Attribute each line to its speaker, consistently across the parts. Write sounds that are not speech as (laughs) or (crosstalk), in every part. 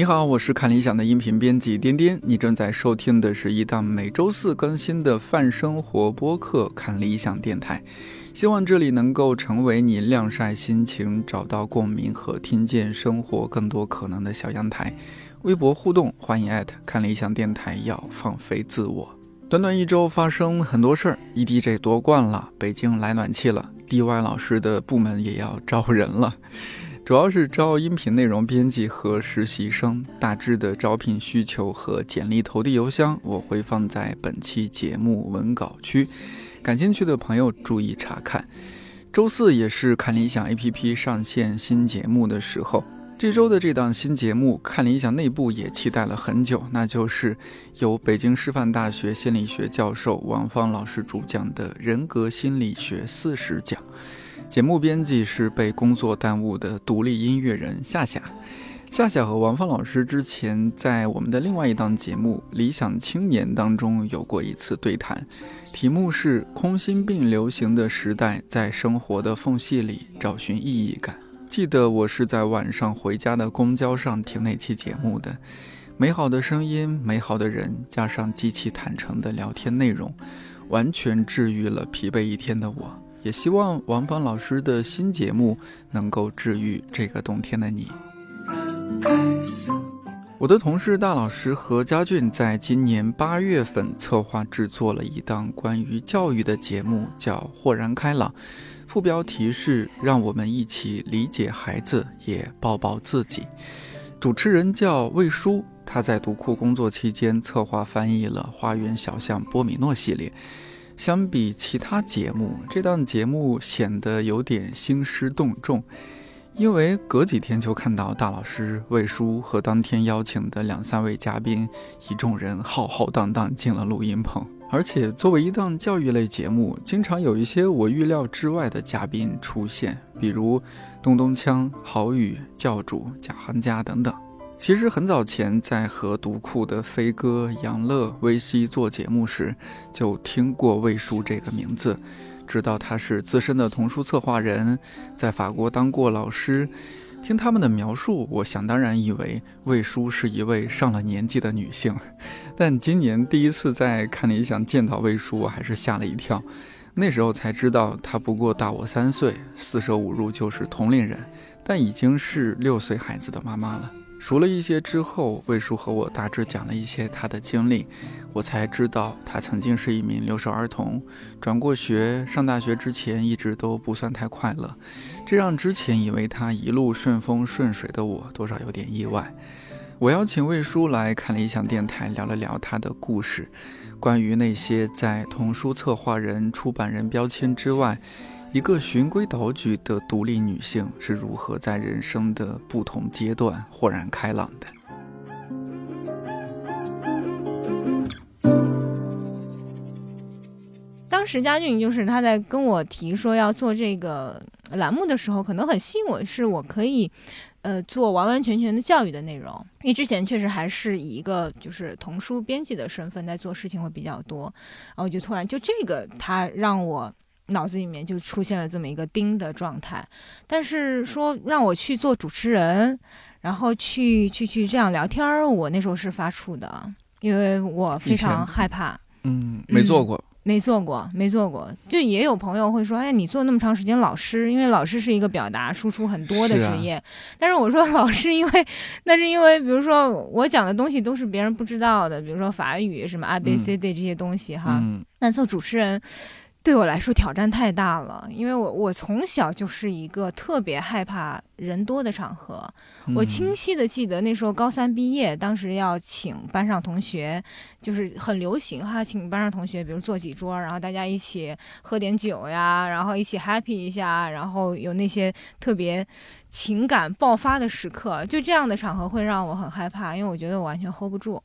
Speaker 1: 你好，我是看理想的音频编辑颠颠，你正在收听的是一档每周四更新的泛生活播客《看理想电台》，希望这里能够成为你晾晒心情、找到共鸣和听见生活更多可能的小阳台。微博互动，欢迎艾特看理想电台，要放飞自我。短短一周发生很多事儿，EDG 夺冠了，北京来暖气了，DY 老师的部门也要招人了。主要是招音频内容编辑和实习生，大致的招聘需求和简历投递邮箱我会放在本期节目文稿区，感兴趣的朋友注意查看。周四也是看理想 APP 上线新节目的时候，这周的这档新节目看理想内部也期待了很久，那就是由北京师范大学心理学教授王芳老师主讲的人格心理学四十讲。节目编辑是被工作耽误的独立音乐人夏夏。夏夏和王芳老师之前在我们的另外一档节目《理想青年》当中有过一次对谈，题目是“空心病流行的时代，在生活的缝隙里找寻意义感”。记得我是在晚上回家的公交上听那期节目的，美好的声音、美好的人，加上极其坦诚的聊天内容，完全治愈了疲惫一天的我。也希望王芳老师的新节目能够治愈这个冬天的你。我的同事大老师何家俊在今年八月份策划制作了一档关于教育的节目，叫《豁然开朗》，副标题是“让我们一起理解孩子，也抱抱自己”。主持人叫魏舒，他在读库工作期间策划翻译了《花园小巷波米诺》系列。相比其他节目，这档节目显得有点兴师动众，因为隔几天就看到大老师魏叔和当天邀请的两三位嘉宾，一众人浩浩荡荡进了录音棚。而且作为一档教育类节目，经常有一些我预料之外的嘉宾出现，比如东东锵、郝宇、教主贾行家等等。其实很早前，在和读库的飞哥、杨乐、威西做节目时，就听过魏叔这个名字，知道他是资深的童书策划人，在法国当过老师。听他们的描述，我想当然以为魏叔是一位上了年纪的女性。但今年第一次在看理想见到魏叔，我还是吓了一跳。那时候才知道，他不过大我三岁，四舍五入就是同龄人，但已经是六岁孩子的妈妈了。熟了一些之后，魏叔和我大致讲了一些他的经历，我才知道他曾经是一名留守儿童，转过学，上大学之前一直都不算太快乐，这让之前以为他一路顺风顺水的我多少有点意外。我邀请魏叔来看理想电台聊了聊他的故事，关于那些在童书策划人、出版人标签之外。一个循规蹈矩的独立女性是如何在人生的不同阶段豁然开朗的？
Speaker 2: 当时佳俊就是他在跟我提说要做这个栏目的时候，可能很吸引我，是我可以呃做完完全全的教育的内容，因为之前确实还是以一个就是童书编辑的身份在做事情会比较多，然后就突然就这个他让我。脑子里面就出现了这么一个钉的状态，但是说让我去做主持人，然后去去去这样聊天儿，我那时候是发怵的，因为我非常害怕。
Speaker 1: 嗯，没做过，
Speaker 2: 没做过，没做过。就也有朋友会说，哎，你做那么长时间老师，因为老师是一个表达输出很多的职业。但是我说老师，因为那是因为，比如说我讲的东西都是别人不知道的，比如说法语什么 A B C D 这些东西哈。嗯那做主持人。对我来说挑战太大了，因为我我从小就是一个特别害怕人多的场合。我清晰的记得那时候高三毕业，当时要请班上同学，就是很流行哈，请班上同学，比如坐几桌，然后大家一起喝点酒呀，然后一起 happy 一下，然后有那些特别情感爆发的时刻，就这样的场合会让我很害怕，因为我觉得我完全 hold 不住。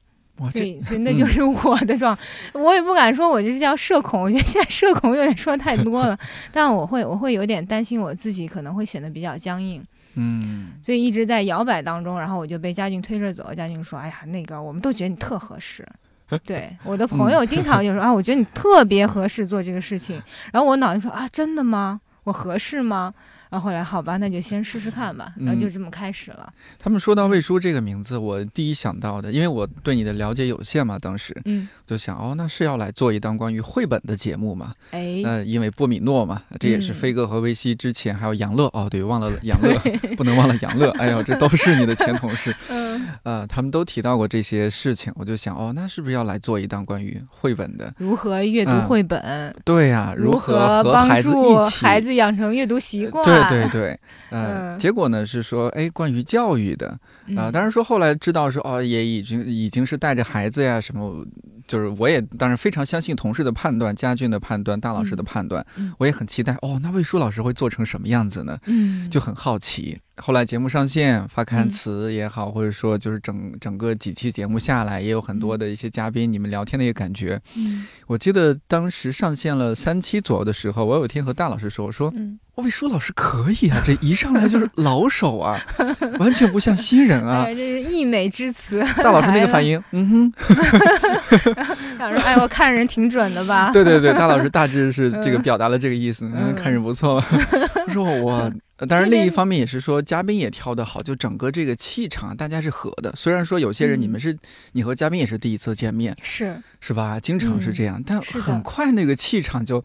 Speaker 2: 所以，所以那就是我的状，(laughs) 我也不敢说，我就是叫社恐。我觉得现在社恐有点说太多了，(laughs) 但我会，我会有点担心我自己可能会显得比较僵硬。
Speaker 1: 嗯，
Speaker 2: 所以一直在摇摆当中，然后我就被嘉俊推着走。嘉俊说：“哎呀，那个我们都觉得你特合适。(laughs) ”对，我的朋友经常就说：“啊，我觉得你特别合适做这个事情。”然后我脑袋说：“啊，真的吗？我合适吗？”然后后来好吧，那就先试试看吧，然后就这么开始了。
Speaker 1: 他们说到魏叔这个名字，我第一想到的，因为我对你的了解有限嘛，当时
Speaker 2: 嗯，
Speaker 1: 就想哦，那是要来做一档关于绘本的节目嘛？
Speaker 2: 哎，
Speaker 1: 呃，因为波米诺嘛，这也是飞哥和维西之前还有杨乐哦，对，忘了杨乐，不能忘了杨乐。哎呦，这都是你的前同事，(laughs)
Speaker 2: 嗯，
Speaker 1: 呃，他们都提到过这些事情，我就想哦，那是不是要来做一档关于绘本的？
Speaker 2: 如何阅读绘本？
Speaker 1: 对呀，
Speaker 2: 如
Speaker 1: 何和
Speaker 2: 帮助
Speaker 1: 孩
Speaker 2: 子养成阅读习惯？
Speaker 1: 对对对，(laughs) 呃，结果呢是说，哎，关于教育的啊，当然说后来知道说，哦，也已经已经是带着孩子呀，什么，就是我也当然非常相信同事的判断，家俊的判断，大老师的判断，我也很期待，哦，那魏舒老师会做成什么样子呢？
Speaker 2: 嗯，
Speaker 1: 就很好奇。后来节目上线发刊词也好，或者说就是整整个几期节目下来，也有很多的一些嘉宾，你们聊天的一个感觉。
Speaker 2: 嗯，
Speaker 1: 我记得当时上线了三期左右的时候，我有一天和大老师说，我说，
Speaker 2: 嗯，
Speaker 1: 魏舒老师可以啊，(laughs) 这一上来就是老手啊，(laughs) 完全不像新人啊，
Speaker 2: 这是溢美之词。
Speaker 1: 大老师那个反应，嗯哼，(laughs)
Speaker 2: 老师，哎，我看人挺准的吧？
Speaker 1: 对对对，大老师大致是这个表达了这个意思，嗯，看人不错。(laughs) 他说我。呃，当然，另一方面也是说，嘉宾也挑得好，就整个这个气场，大家是合的。虽然说有些人你们是，你和嘉宾也是第一次见面，
Speaker 2: 是
Speaker 1: 是吧？经常是这样，但很快那个气场就，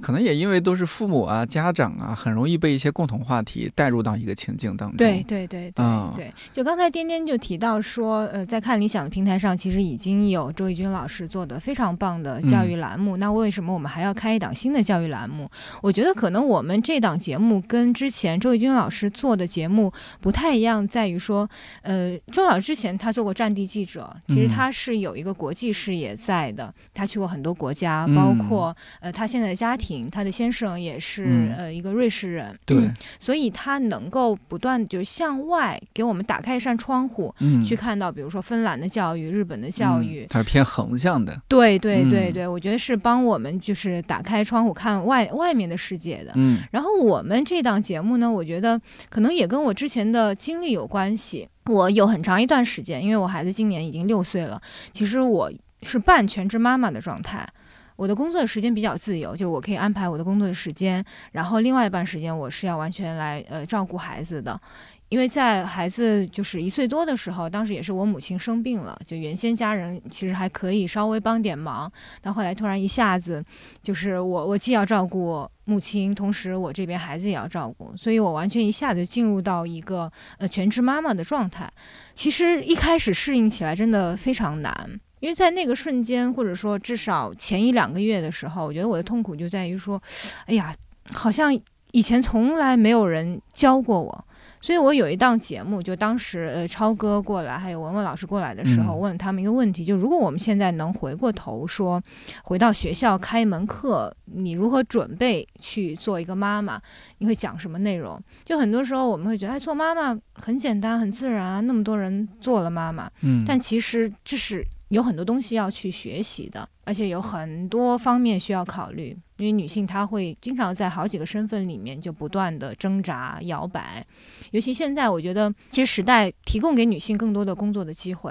Speaker 1: 可能也因为都是父母啊、家长啊，很容易被一些共同话题带入到一个情境当中。
Speaker 2: 对对对对对，就刚才颠颠就提到说，呃，在看理想的平台上，其实已经有周轶君老师做的非常棒的教育栏目。那为什么我们还要开一档新的教育栏目？我觉得可能我们这档节目跟之前。前周轶君老师做的节目不太一样，在于说，呃，周老师之前他做过战地记者，其实他是有一个国际视野在的，他去过很多国家，包括呃，他现在的家庭，他的先生也是呃一个瑞士人，
Speaker 1: 对，
Speaker 2: 所以他能够不断就是向外给我们打开一扇窗户，
Speaker 1: 嗯，
Speaker 2: 去看到比如说芬兰的教育、日本的教育，
Speaker 1: 它是偏横向的，
Speaker 2: 对对对对，我觉得是帮我们就是打开窗户看外外面的世界的，
Speaker 1: 嗯，
Speaker 2: 然后我们这档节目。呢，我觉得可能也跟我之前的经历有关系。我有很长一段时间，因为我孩子今年已经六岁了，其实我是半全职妈妈的状态。我的工作时间比较自由，就我可以安排我的工作的时间，然后另外一半时间我是要完全来呃照顾孩子的。因为在孩子就是一岁多的时候，当时也是我母亲生病了，就原先家人其实还可以稍微帮点忙，但后来突然一下子，就是我我既要照顾母亲，同时我这边孩子也要照顾，所以我完全一下子进入到一个呃全职妈妈的状态。其实一开始适应起来真的非常难，因为在那个瞬间，或者说至少前一两个月的时候，我觉得我的痛苦就在于说，哎呀，好像以前从来没有人教过我。所以我有一档节目，就当时呃超哥过来，还有文文老师过来的时候，问他们一个问题：就如果我们现在能回过头说，回到学校开一门课，你如何准备去做一个妈妈？你会讲什么内容？就很多时候我们会觉得，哎，做妈妈很简单，很自然啊，那么多人做了妈妈，
Speaker 1: 嗯，
Speaker 2: 但其实这是。有很多东西要去学习的，而且有很多方面需要考虑。因为女性她会经常在好几个身份里面就不断的挣扎摇摆，尤其现在，我觉得其实时代提供给女性更多的工作的机会。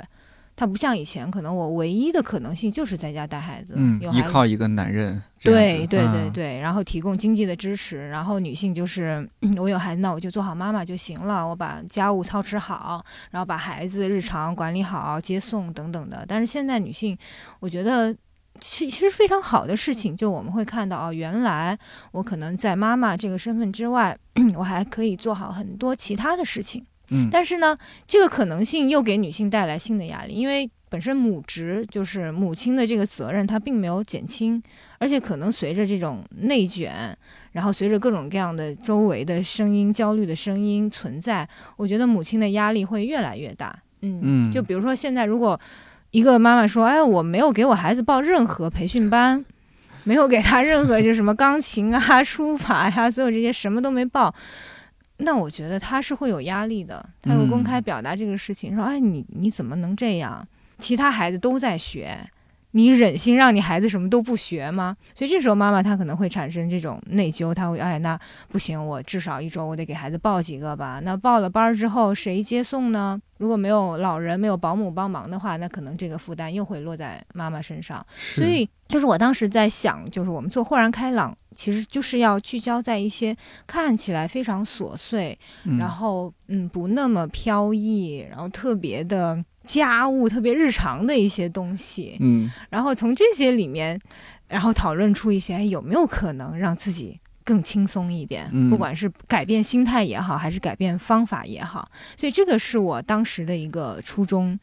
Speaker 2: 它不像以前，可能我唯一的可能性就是在家带孩子，
Speaker 1: 嗯，依靠一个男人，
Speaker 2: 对对对对，然后提供经济的支持，然后女性就是我有孩子，那我就做好妈妈就行了，我把家务操持好，然后把孩子日常管理好，接送等等的。但是现在女性，我觉得其其实非常好的事情，就我们会看到哦，原来我可能在妈妈这个身份之外，(clears throat) 我还可以做好很多其他的事情。
Speaker 1: 嗯，
Speaker 2: 但是呢，这个可能性又给女性带来新的压力，因为本身母职就是母亲的这个责任，它并没有减轻，而且可能随着这种内卷，然后随着各种各样的周围的声音、焦虑的声音存在，我觉得母亲的压力会越来越大。嗯嗯，就比如说现在，如果一个妈妈说：“哎，我没有给我孩子报任何培训班，没有给他任何就什么钢琴啊、书法呀，所有这些什么都没报。”那我觉得他是会有压力的，他会公开表达这个事情，说：“哎，你你怎么能这样？其他孩子都在学，你忍心让你孩子什么都不学吗？所以这时候妈妈她可能会产生这种内疚，她会哎那不行，我至少一周我得给孩子报几个吧。那报了班儿之后谁接送呢？如果没有老人没有保姆帮忙的话，那可能这个负担又会落在妈妈身上。所以就是我当时在想，就是我们做豁然开朗，其实就是要聚焦在一些看起来非常琐碎，然后嗯不那么飘逸，然后特别的。家务特别日常的一些东西，
Speaker 1: 嗯，
Speaker 2: 然后从这些里面，然后讨论出一些，哎，有没有可能让自己。更轻松一点，不管是改变心态也好，还是改变方法也好，所以这个是我当时的一个初衷。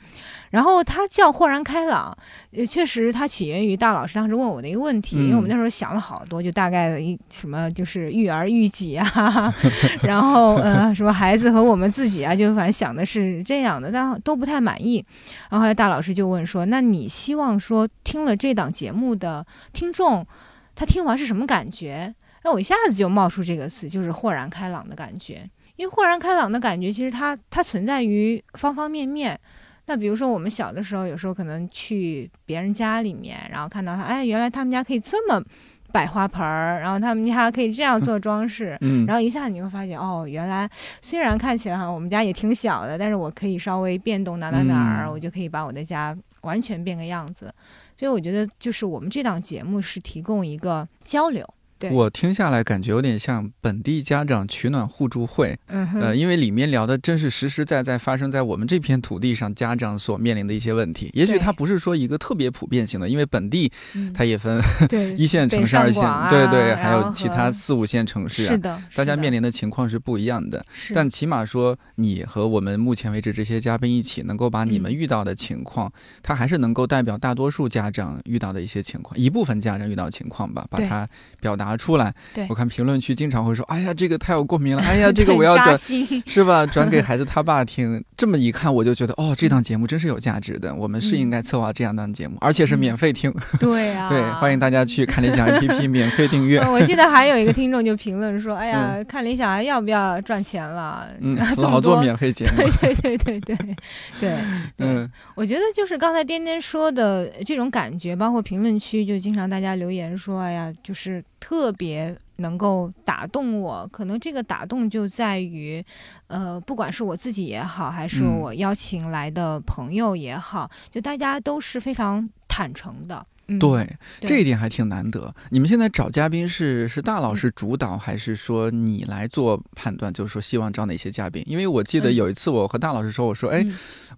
Speaker 2: 然后它叫豁然开朗，也确实它起源于大老师当时问我的一个问题，因为我们那时候想了好多，就大概的一什么就是育儿育己啊，(laughs) 然后呃什么孩子和我们自己啊，就反正想的是这样的，但都不太满意。然后后来大老师就问说：“那你希望说听了这档节目的听众，他听完是什么感觉？”那我一下子就冒出这个词，就是豁然开朗的感觉。因为豁然开朗的感觉，其实它它存在于方方面面。那比如说，我们小的时候，有时候可能去别人家里面，然后看到他，哎，原来他们家可以这么摆花盆儿，然后他们家可以这样做装饰，
Speaker 1: 嗯，
Speaker 2: 然后一下子你会发现，哦，原来虽然看起来哈，我们家也挺小的，但是我可以稍微变动哪哪哪儿，我就可以把我的家完全变个样子。所以我觉得，就是我们这档节目是提供一个交流。
Speaker 1: 我听下来感觉有点像本地家长取暖互助会，呃，因为里面聊的真是实实在在发生在我们这片土地上家长所面临的一些问题。也许它不是说一个特别普遍性的，因为本地它也分 (laughs) 一线城市、二线，对对，还有其他四五线城市，
Speaker 2: 是的，
Speaker 1: 大家面临的情况是不一样的。但起码说你和我们目前为止这些嘉宾一起，能够把你们遇到的情况，它还是能够代表大多数家长遇到的一些情况，一部分家长遇到的情况吧，把它表达。拿出来，我看评论区经常会说：“哎呀，这个太有共鸣了！(laughs) 哎呀，这个我要转，(laughs) (laughs) 是吧？转给孩子他爸听。”这么一看，我就觉得哦，这档节目真是有价值的。我们是应该策划这样档节目，而且是免费听。
Speaker 2: 对啊，
Speaker 1: 对，欢迎大家去看理想 APP 免费订阅。
Speaker 2: 我记得还有一个听众就评论说：“哎呀，看理想还要不要赚钱了？
Speaker 1: 嗯，老做免费节目。”
Speaker 2: 对对对对对对，嗯，我觉得就是刚才颠颠说的这种感觉，包括评论区就经常大家留言说：“哎呀，就是特。”特别能够打动我，可能这个打动就在于，呃，不管是我自己也好，还是我邀请来的朋友也好，就大家都是非常坦诚的。
Speaker 1: 对，这一点还挺难得。你们现在找嘉宾是是大老师主导，还是说你来做判断？就是说希望找哪些嘉宾？因为我记得有一次我和大老师说，我说，哎，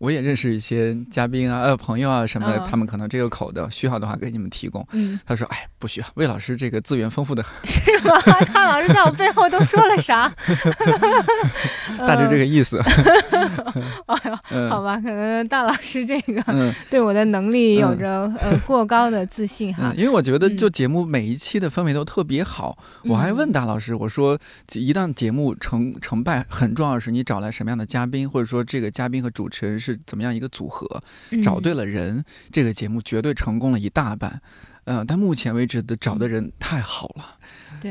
Speaker 1: 我也认识一些嘉宾啊，呃，朋友啊什么的，他们可能这个口的需要的话给你们提供。他说，哎，不需要，魏老师这个资源丰富的很。
Speaker 2: 是吗？(laughs) 大老师在我背后都说了啥？(laughs)
Speaker 1: 大致这个意思。(laughs)
Speaker 2: 哎呦，好吧，可能大老师这个对我的能力有着呃过高的。自信哈，
Speaker 1: 因为我觉得就节目每一期的氛围都特别好。我还问大老师，我说一档节目成成败很重要的是你找来什么样的嘉宾，或者说这个嘉宾和主持人是怎么样一个组合，找对了人，这个节目绝对成功了一大半。嗯，但目前为止的找的人太好了。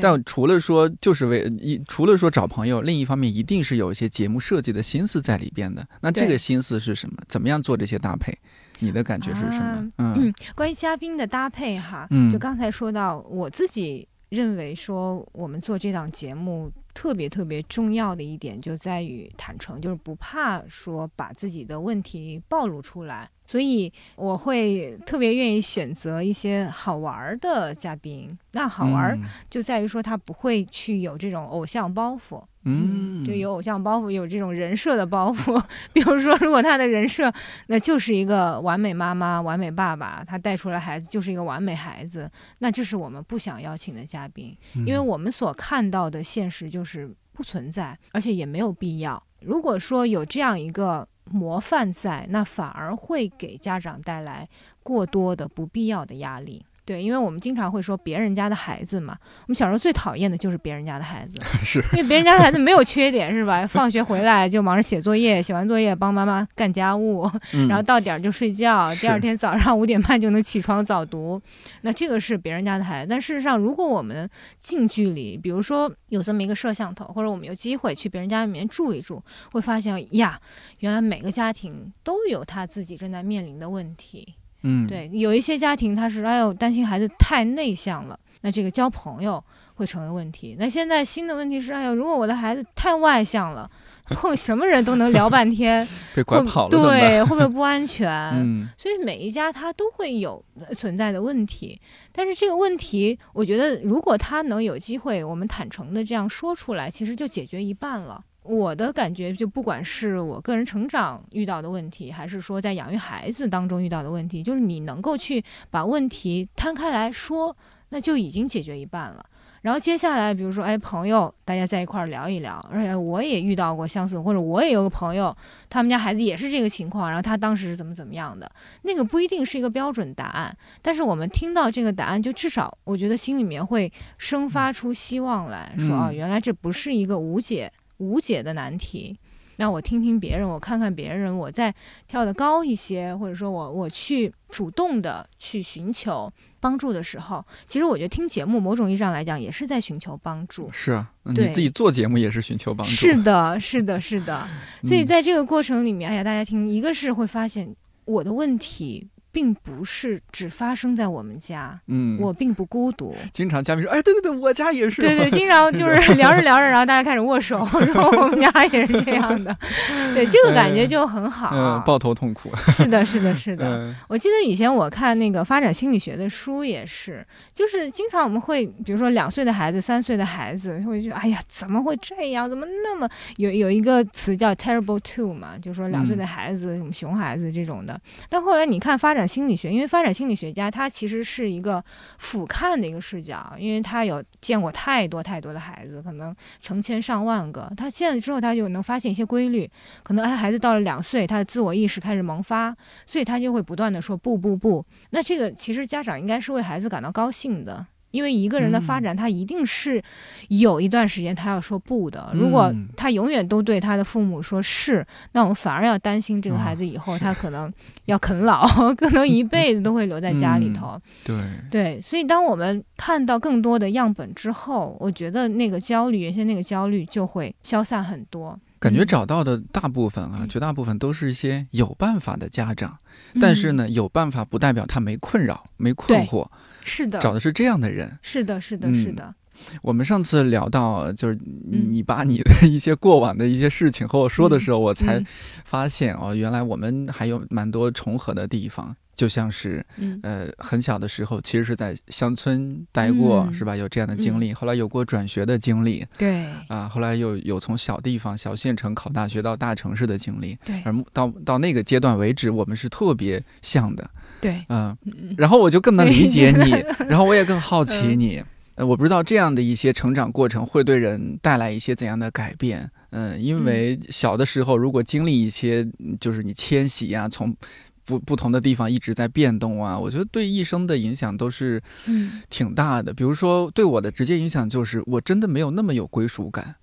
Speaker 1: 但除了说就是为一，除了说找朋友，另一方面一定是有一些节目设计的心思在里边的。那这个心思是什么？怎么样做这些搭配？你的感觉是什么？
Speaker 2: 嗯，关于嘉宾的搭配哈，就刚才说到，我自己认为说，我们做这档节目特别特别重要的一点就在于坦诚，就是不怕说把自己的问题暴露出来，所以我会特别愿意选择一些好玩的嘉宾。那好玩就在于说他不会去有这种偶像包袱。嗯，就有偶像包袱，有这种人设的包袱。(laughs) 比如说，如果他的人设那就是一个完美妈妈、完美爸爸，他带出来孩子就是一个完美孩子，那这是我们不想邀请的嘉宾，因为我们所看到的现实就是不存在，而且也没有必要。如果说有这样一个模范赛，那反而会给家长带来过多的不必要的压力。对，因为我们经常会说别人家的孩子嘛，我们小时候最讨厌的就是别人家的孩子，(laughs)
Speaker 1: 是
Speaker 2: 因为别人家的孩子没有缺点，是吧？(laughs) 放学回来就忙着写作业，写完作业帮妈妈干家务，然后到点儿就睡觉，第二天早上五点半就能起床早读，那这个是别人家的孩子。但事实上，如果我们近距离，比如说有这么一个摄像头，或者我们有机会去别人家里面住一住，会发现呀，原来每个家庭都有他自己正在面临的问题。
Speaker 1: 嗯，
Speaker 2: 对，有一些家庭他是哎呦担心孩子太内向了，那这个交朋友会成为问题。那现在新的问题是，哎呦，如果我的孩子太外向了，碰什么人都能聊半天，(laughs)
Speaker 1: 被拐跑了，
Speaker 2: 对，(laughs) 会不会不安全？
Speaker 1: 嗯，(laughs)
Speaker 2: 所以每一家他都会有存在的问题。但是这个问题，我觉得如果他能有机会，我们坦诚的这样说出来，其实就解决一半了。我的感觉，就不管是我个人成长遇到的问题，还是说在养育孩子当中遇到的问题，就是你能够去把问题摊开来说，那就已经解决一半了。然后接下来，比如说，哎，朋友，大家在一块儿聊一聊，而且我也遇到过相似，或者我也有个朋友，他们家孩子也是这个情况，然后他当时是怎么怎么样的，那个不一定是一个标准答案，但是我们听到这个答案，就至少我觉得心里面会生发出希望来说，啊，原来这不是一个无解。无解的难题，那我听听别人，我看看别人，我再跳得高一些，或者说我我去主动的去寻求帮助的时候，其实我觉得听节目某种意义上来讲也是在寻求帮助。
Speaker 1: 是啊，你自己做节目也是寻求帮助。(laughs)
Speaker 2: 是的，是的，是的。所以在这个过程里面，哎呀，大家听，一个是会发现我的问题。并不是只发生在我们家，
Speaker 1: 嗯，
Speaker 2: 我并不孤独。
Speaker 1: 经常嘉宾说：“哎，对对对，我家也是。”
Speaker 2: 对对，经常就是 (laughs) 聊着聊着，然后大家开始握手，(laughs) 说我们家也是这样的。(laughs) 对，这个感觉就很好。
Speaker 1: 嗯，抱头痛哭。
Speaker 2: 是的，是的，是的。我记得以前我看那个发展心理学的书也是，就是经常我们会，比如说两岁的孩子、三岁的孩子，会觉得：“哎呀，怎么会这样？怎么那么有有一个词叫 terrible two 嘛？就是说两岁的孩子，什么熊孩子这种的。”但后来你看发展。发展心理学，因为发展心理学家他其实是一个俯瞰的一个视角，因为他有见过太多太多的孩子，可能成千上万个。他见了之后，他就能发现一些规律。可能哎，孩子到了两岁，他的自我意识开始萌发，所以他就会不断的说不不不。那这个其实家长应该是为孩子感到高兴的。因为一个人的发展，他一定是有一段时间他要说不的。如果他永远都对他的父母说是，那我们反而要担心这个孩子以后他可能要啃老，可能一辈子都会留在家里头。
Speaker 1: 对
Speaker 2: 对，所以当我们看到更多的样本之后，我觉得那个焦虑，原先那个焦虑就会消散很多。
Speaker 1: 感觉找到的大部分啊，绝大部分都是一些有办法的家长，但是呢，有办法不代表他没困扰、没困惑。
Speaker 2: 是的，
Speaker 1: 找的是这样的人。
Speaker 2: 是的，是的，是的。
Speaker 1: 我们上次聊到，就是你把你的一些过往的一些事情和我说的时候，我才发现哦，原来我们还有蛮多重合的地方。就像是，呃，很小的时候，其实是在乡村待过，是吧？有这样的经历，后来有过转学的经历，
Speaker 2: 对，
Speaker 1: 啊，后来又有从小地方、小县城考大学到大城市的经历，
Speaker 2: 对，
Speaker 1: 而到到那个阶段为止，我们是特别像的，
Speaker 2: 对，
Speaker 1: 嗯，然后我就更能理解你，(laughs) 然后我也更好奇你，呃，我不知道这样的一些成长过程会对人带来一些怎样的改变，嗯，因为小的时候如果经历一些，就是你迁徙呀，从。不不同的地方一直在变动啊，我觉得对一生的影响都是挺大的。比如说对我的直接影响就是，我真的没有那么有归属感，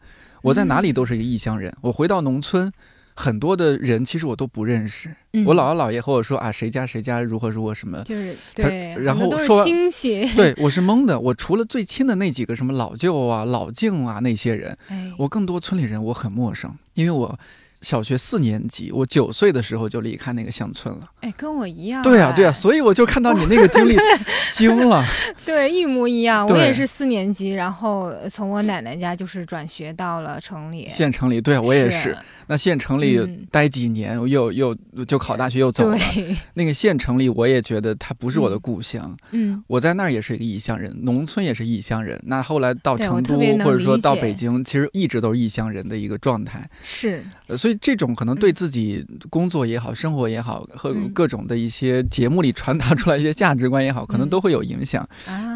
Speaker 1: 我在哪里都是一个异乡人。我回到农村，很多的人其实我都不认识。我姥姥姥爷和我说啊，谁家谁家如何如何什么，
Speaker 2: 就是对，
Speaker 1: 然后说
Speaker 2: 亲戚，(laughs)
Speaker 1: 对我是懵的。我除了最亲的那几个什么老舅啊、老舅啊那些人，我更多村里人我很陌生，因为我。小学四年级，我九岁的时候就离开那个乡村了。
Speaker 2: 哎，跟我一样。
Speaker 1: 对啊，对啊，所以我就看到你那个经历，惊了。(laughs)
Speaker 2: 对，一模一样。我也是四年级，然后从我奶奶家就是转学到了城里。
Speaker 1: 县城里，对我也是。那县城里待几年，又又就考大学又走了。那个县城里，我也觉得它不是我的故乡。
Speaker 2: 嗯，
Speaker 1: 我在那儿也是一个异乡人，农村也是异乡人。那后来到成都或者说到北京，其实一直都是异乡人的一个状态。
Speaker 2: 是。
Speaker 1: 所以这种可能对自己工作也好、生活也好，和各种的一些节目里传达出来一些价值观也好，可能都会有影响。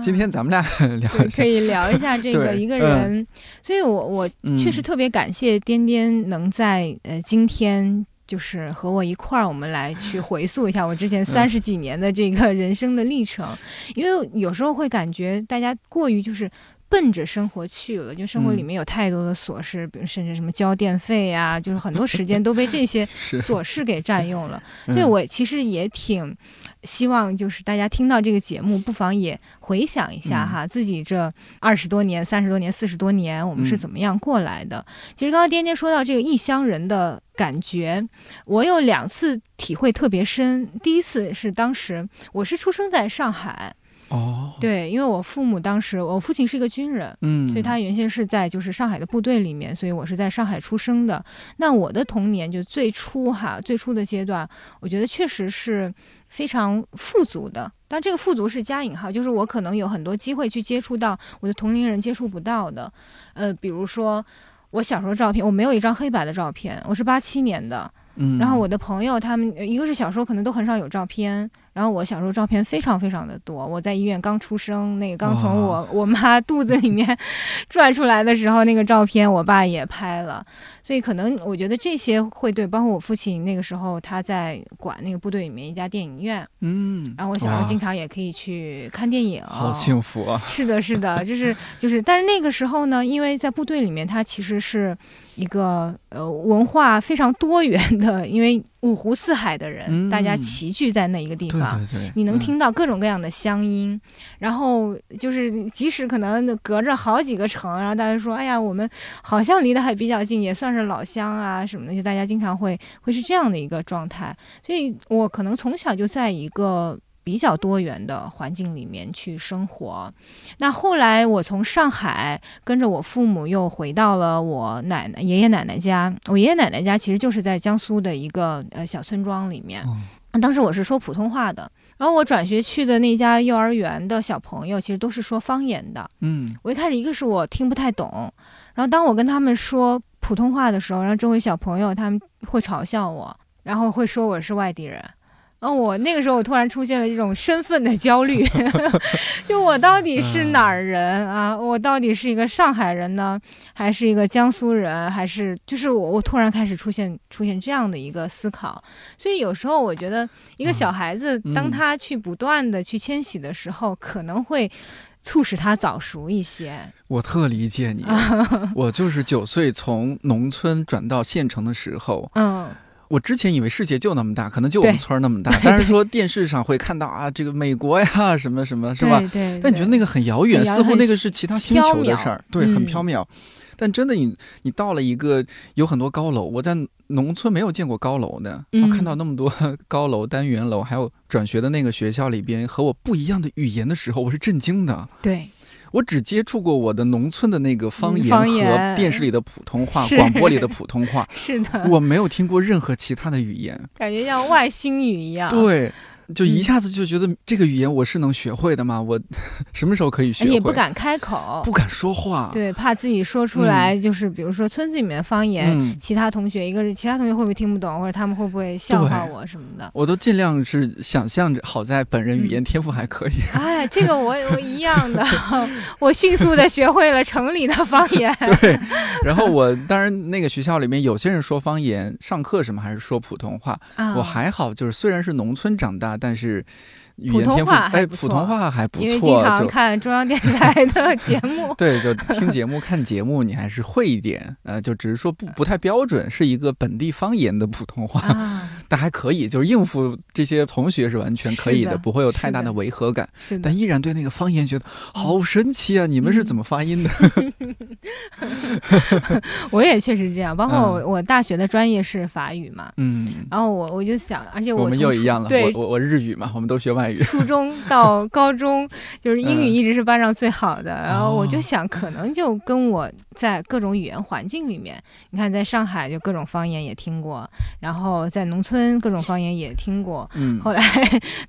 Speaker 1: 今天咱们俩聊一下，
Speaker 2: 可以聊一下 (laughs) 这个一个人。所以我我确实特别感谢颠颠能在呃今天就是和我一块儿，我们来去 (laughs) 回溯一下我之前三十几年的这个人生的历程。因为有时候会感觉大家过于就是。奔着生活去了，就生活里面有太多的琐事，比如甚至什么交电费呀，(laughs) 就是很多时间都被这些 (laughs) 琐事给占用了。(laughs) 所以我其实也挺希望，就是大家听到这个节目，不妨也回想一下哈，自己这二十多年、三十多年、四十多年，我们是怎么样过来的。其实刚刚颠颠说到这个异乡人的感觉，我有两次体会特别深。第一次是当时我是出生在上海。
Speaker 1: 哦，
Speaker 2: 对，因为我父母当时，我父亲是一个军人，嗯，所以他原先是在就是上海的部队里面，所以我是在上海出生的。那我的童年就最初哈，最初的阶段，我觉得确实是非常富足的。但这个富足是加引号，就是我可能有很多机会去接触到我的同龄人接触不到的，呃，比如说我小时候照片，我没有一张黑白的照片，我是八七年的，嗯，然后我的朋友他们一个是小时候可能都很少有照片。然后我小时候照片非常非常的多，我在医院刚出生，那个刚从我我妈肚子里面 (laughs) 拽出来的时候，那个照片我爸也拍了，所以可能我觉得这些会对，包括我父亲那个时候他在管那个部队里面一家电影院，嗯，然后我小时候经常也可以去看电影，
Speaker 1: 好幸福啊！
Speaker 2: 是的，是的，就是就是，但是那个时候呢，因为在部队里面，它其实是一个呃文化非常多元的，因为。五湖四海的人，大家齐聚在那一个地方，你能听到各种各样的乡音。然后就是，即使可能隔着好几个城，然后大家说：“哎呀，我们好像离得还比较近，也算是老乡啊什么的。”就大家经常会会是这样的一个状态。所以我可能从小就在一个。比较多元的环境里面去生活，那后来我从上海跟着我父母又回到了我奶奶、爷爷奶奶家。我爷爷奶奶家其实就是在江苏的一个呃小村庄里面。当时我是说普通话的，然后我转学去的那家幼儿园的小朋友其实都是说方言的。嗯，我一开始一个是我听不太懂，然后当我跟他们说普通话的时候，然后周围小朋友他们会嘲笑我，然后会说我是外地人。嗯，我那个时候我突然出现了这种身份的焦虑，(laughs) 就我到底是哪儿人啊？我到底是一个上海人呢，还是一个江苏人？还是就是我我突然开始出现出现这样的一个思考。所以有时候我觉得一个小孩子，当他去不断的去迁徙的时候，可能会促使他早熟一些。
Speaker 1: 我特理解你，(laughs) 我就是九岁从农村转到县城的时候，嗯。我之前以为世界就那么大，可能就我们村儿那么大。(laughs) 但是说电视上会看到啊，这个美国呀，什么什么，是吧？
Speaker 2: 对。
Speaker 1: 但你觉得那个很遥远，似乎那个是其他星球的事儿，对，很缥缈。但真的，你你到了一个有很多高楼，我在农村没有见过高楼的，我看到那么多高楼、单元楼，还有转学的那个学校里边和我不一样的语言的时候，我是震惊的。
Speaker 2: 对。
Speaker 1: 我只接触过我的农村的那个方言和电视里的普通话、广播里的普通话，(laughs)
Speaker 2: 是的，
Speaker 1: 我没有听过任何其他的语言，
Speaker 2: 感觉像外星语一样。
Speaker 1: 对。就一下子就觉得这个语言我是能学会的吗？我 (laughs) 什么时候可以学会？
Speaker 2: 也不敢开口，
Speaker 1: 不敢说话。
Speaker 2: 对，怕自己说出来，就是比如说村子里面的方言，其他同学，一个是其他同学会不会听不懂，或者他们会不会笑话我什么的？
Speaker 1: 我都尽量是想象着，好在本人语言天赋还可以。
Speaker 2: 哎，这个我我一样的，(laughs) 我迅速的学会了城里的方言。
Speaker 1: 对，然后我当然那个学校里面有些人说方言，上课什么还是说普通话，我还好，就是虽然是农村长大。但是，
Speaker 2: 语言天赋
Speaker 1: 哎，普通话还不错，
Speaker 2: 因为经常看中央电视台的 (laughs) 节目。
Speaker 1: 对，就听节目、看节目，你还是会一点。呃，就只是说不不太标准，是一个本地方言的普通话，但还可以，就是应付这些同学是完全可以的，不会有太大的违和感。
Speaker 2: 是
Speaker 1: 但依然对那个方言觉得好神奇啊！你们是怎么发音的？(laughs)
Speaker 2: 我也确实这样，包括我，我大学的专业是法语嘛，嗯，然后我我就想，而且
Speaker 1: 我们又一样了，
Speaker 2: 对，
Speaker 1: 我我日。日语嘛，我们都学外语。
Speaker 2: 初中 (laughs) 到高中，就是英语一直是班上最好的。然后我就想，可能就跟我在各种语言环境里面，你看，在上海就各种方言也听过，然后在农村各种方言也听过。嗯。后来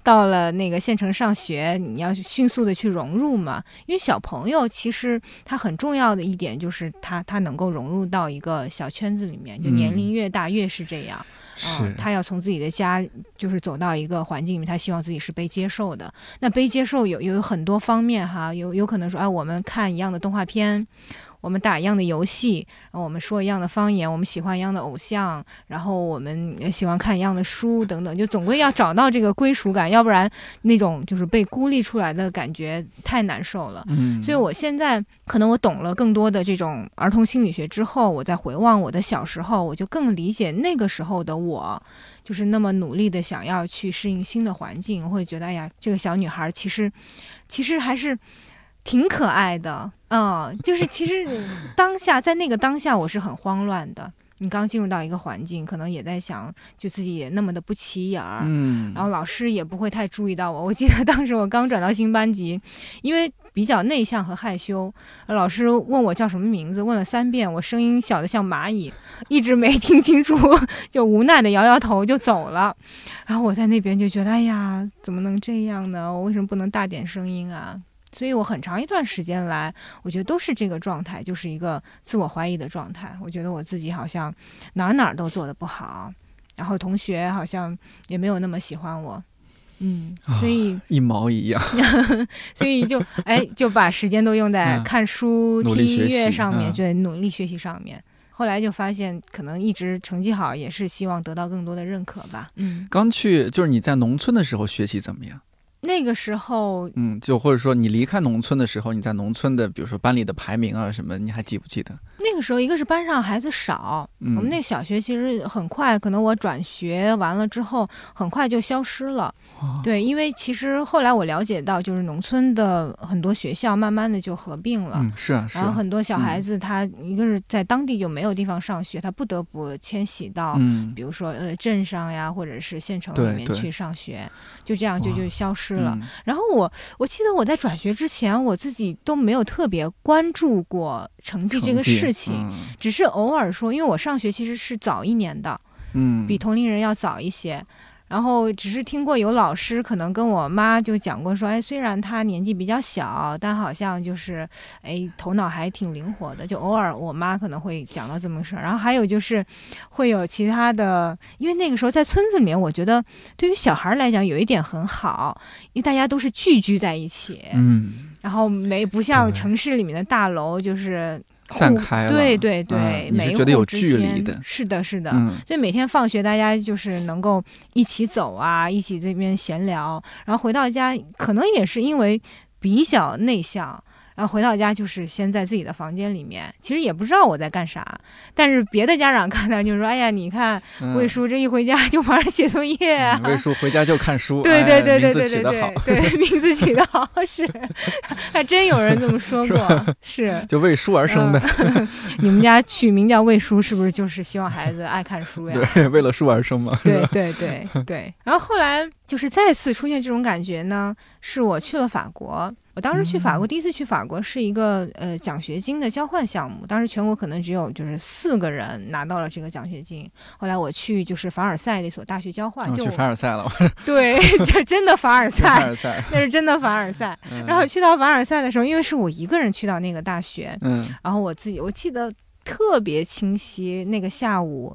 Speaker 2: 到了那个县城上学，你要迅速的去融入嘛，因为小朋友其实他很重要的一点就是他他能够融入到一个小圈子里面，就年龄越大越是这样。
Speaker 1: 是，
Speaker 2: 他要从自己的家，就是走到一个环境里面，他希望自己是被接受的。那被接受有有很多方面哈，有有可能说，哎，我们看一样的动画片，我们打一样的游戏，然后我们说一样的方言，我们喜欢一样的偶像，然后我们喜欢看一样的书等等，就总归要找到这个归属感，要不然那种就是被孤立出来的感觉太难受了。
Speaker 1: 嗯，
Speaker 2: 所以我现在可能我懂了更多的这种儿童心理学之后，我再回望我的小时候，我就更理解那个时候的我，就是那么努力的想要去适应新的环境，我会觉得哎呀，这个小女孩其实其实还是。挺可爱的，嗯，就是其实 (laughs) 当下在那个当下我是很慌乱的。你刚进入到一个环境，可能也在想，就自己也那么的不起眼儿，
Speaker 1: 嗯，
Speaker 2: 然后老师也不会太注意到我。我记得当时我刚转到新班级，因为比较内向和害羞，老师问我叫什么名字，问了三遍，我声音小的像蚂蚁，一直没听清楚，(laughs) 就无奈的摇摇头就走了。然后我在那边就觉得，哎呀，怎么能这样呢？我为什么不能大点声音啊？所以我很长一段时间来，我觉得都是这个状态，就是一个自我怀疑的状态。我觉得我自己好像哪哪都做得不好，然后同学好像也没有那么喜欢我，嗯，所以
Speaker 1: 一毛一样，
Speaker 2: 所以就哎就把时间都用在看书、听音乐上面，就在努力学习上面。后来就发现，可能一直成绩好也是希望得到更多的认可吧。嗯，
Speaker 1: 刚去就是你在农村的时候学习怎么样？
Speaker 2: 那个时候，
Speaker 1: 嗯，就或者说你离开农村的时候，你在农村的，比如说班里的排名啊什么，你还记不记得？
Speaker 2: 那个时候，一个是班上孩子少，我们那小学其实很快，可能我转学完了之后，很快就消失了。对，因为其实后来我了解到，就是农村的很多学校慢慢的就合并了。
Speaker 1: 嗯，是啊，
Speaker 2: 然后很多小孩子他一个是在当地就没有地方上学，他不得不迁徙到，比如说呃镇上呀，或者是县城里面去上学，就这样就就消失了。然后我我记得我在转学之前，我自己都没有特别关注过成绩这个事情，只是偶尔说，因为我上学其实是早一年的，
Speaker 1: 嗯，
Speaker 2: 比同龄人要早一些。然后只是听过有老师可能跟我妈就讲过说，哎，虽然他年纪比较小，但好像就是，哎，头脑还挺灵活的。就偶尔我妈可能会讲到这么个事儿。然后还有就是，会有其他的，因为那个时候在村子里面，我觉得对于小孩来讲有一点很好，因为大家都是聚居在一起，
Speaker 1: 嗯，
Speaker 2: 然后没不像城市里面的大楼就是。
Speaker 1: 散开了，
Speaker 2: 对对对，每
Speaker 1: 觉得有距离的，
Speaker 2: 是的，是的，所以每天放学大家就是能够一起走啊，一起这边闲聊，然后回到家，可能也是因为比较内向。然后回到家就是先在自己的房间里面，其实也不知道我在干啥，但是别的家长看到就说：“哎呀，你看魏叔这一回家就忙着写作业啊。”
Speaker 1: 魏叔回家就看书，
Speaker 2: 对对对对对
Speaker 1: 对
Speaker 2: 对，对名字起的好是，(laughs) 还真有人这么说过，是
Speaker 1: 就为书而生的。(laughs)
Speaker 2: 你们家取名叫魏叔，是不是就是希望孩子爱看书呀？
Speaker 1: 对，为了书而生嘛。
Speaker 2: 对对对 (laughs) 对。然后后来就是再次出现这种感觉呢，是我去了法国。我当时去法国，第一次去法国是一个呃奖学金的交换项目。当时全国可能只有就是四个人拿到了这个奖学金。后来我去就是凡尔赛那所大学交换，就
Speaker 1: 去凡尔赛了。(laughs)
Speaker 2: 对，(laughs) 就真的凡尔赛，
Speaker 1: 凡尔赛，
Speaker 2: 那是真的凡尔赛。(laughs) 然后去到凡尔赛的时候，因为是我一个人去到那个大学，
Speaker 1: 嗯，
Speaker 2: 然后我自己我记得特别清晰，那个下午。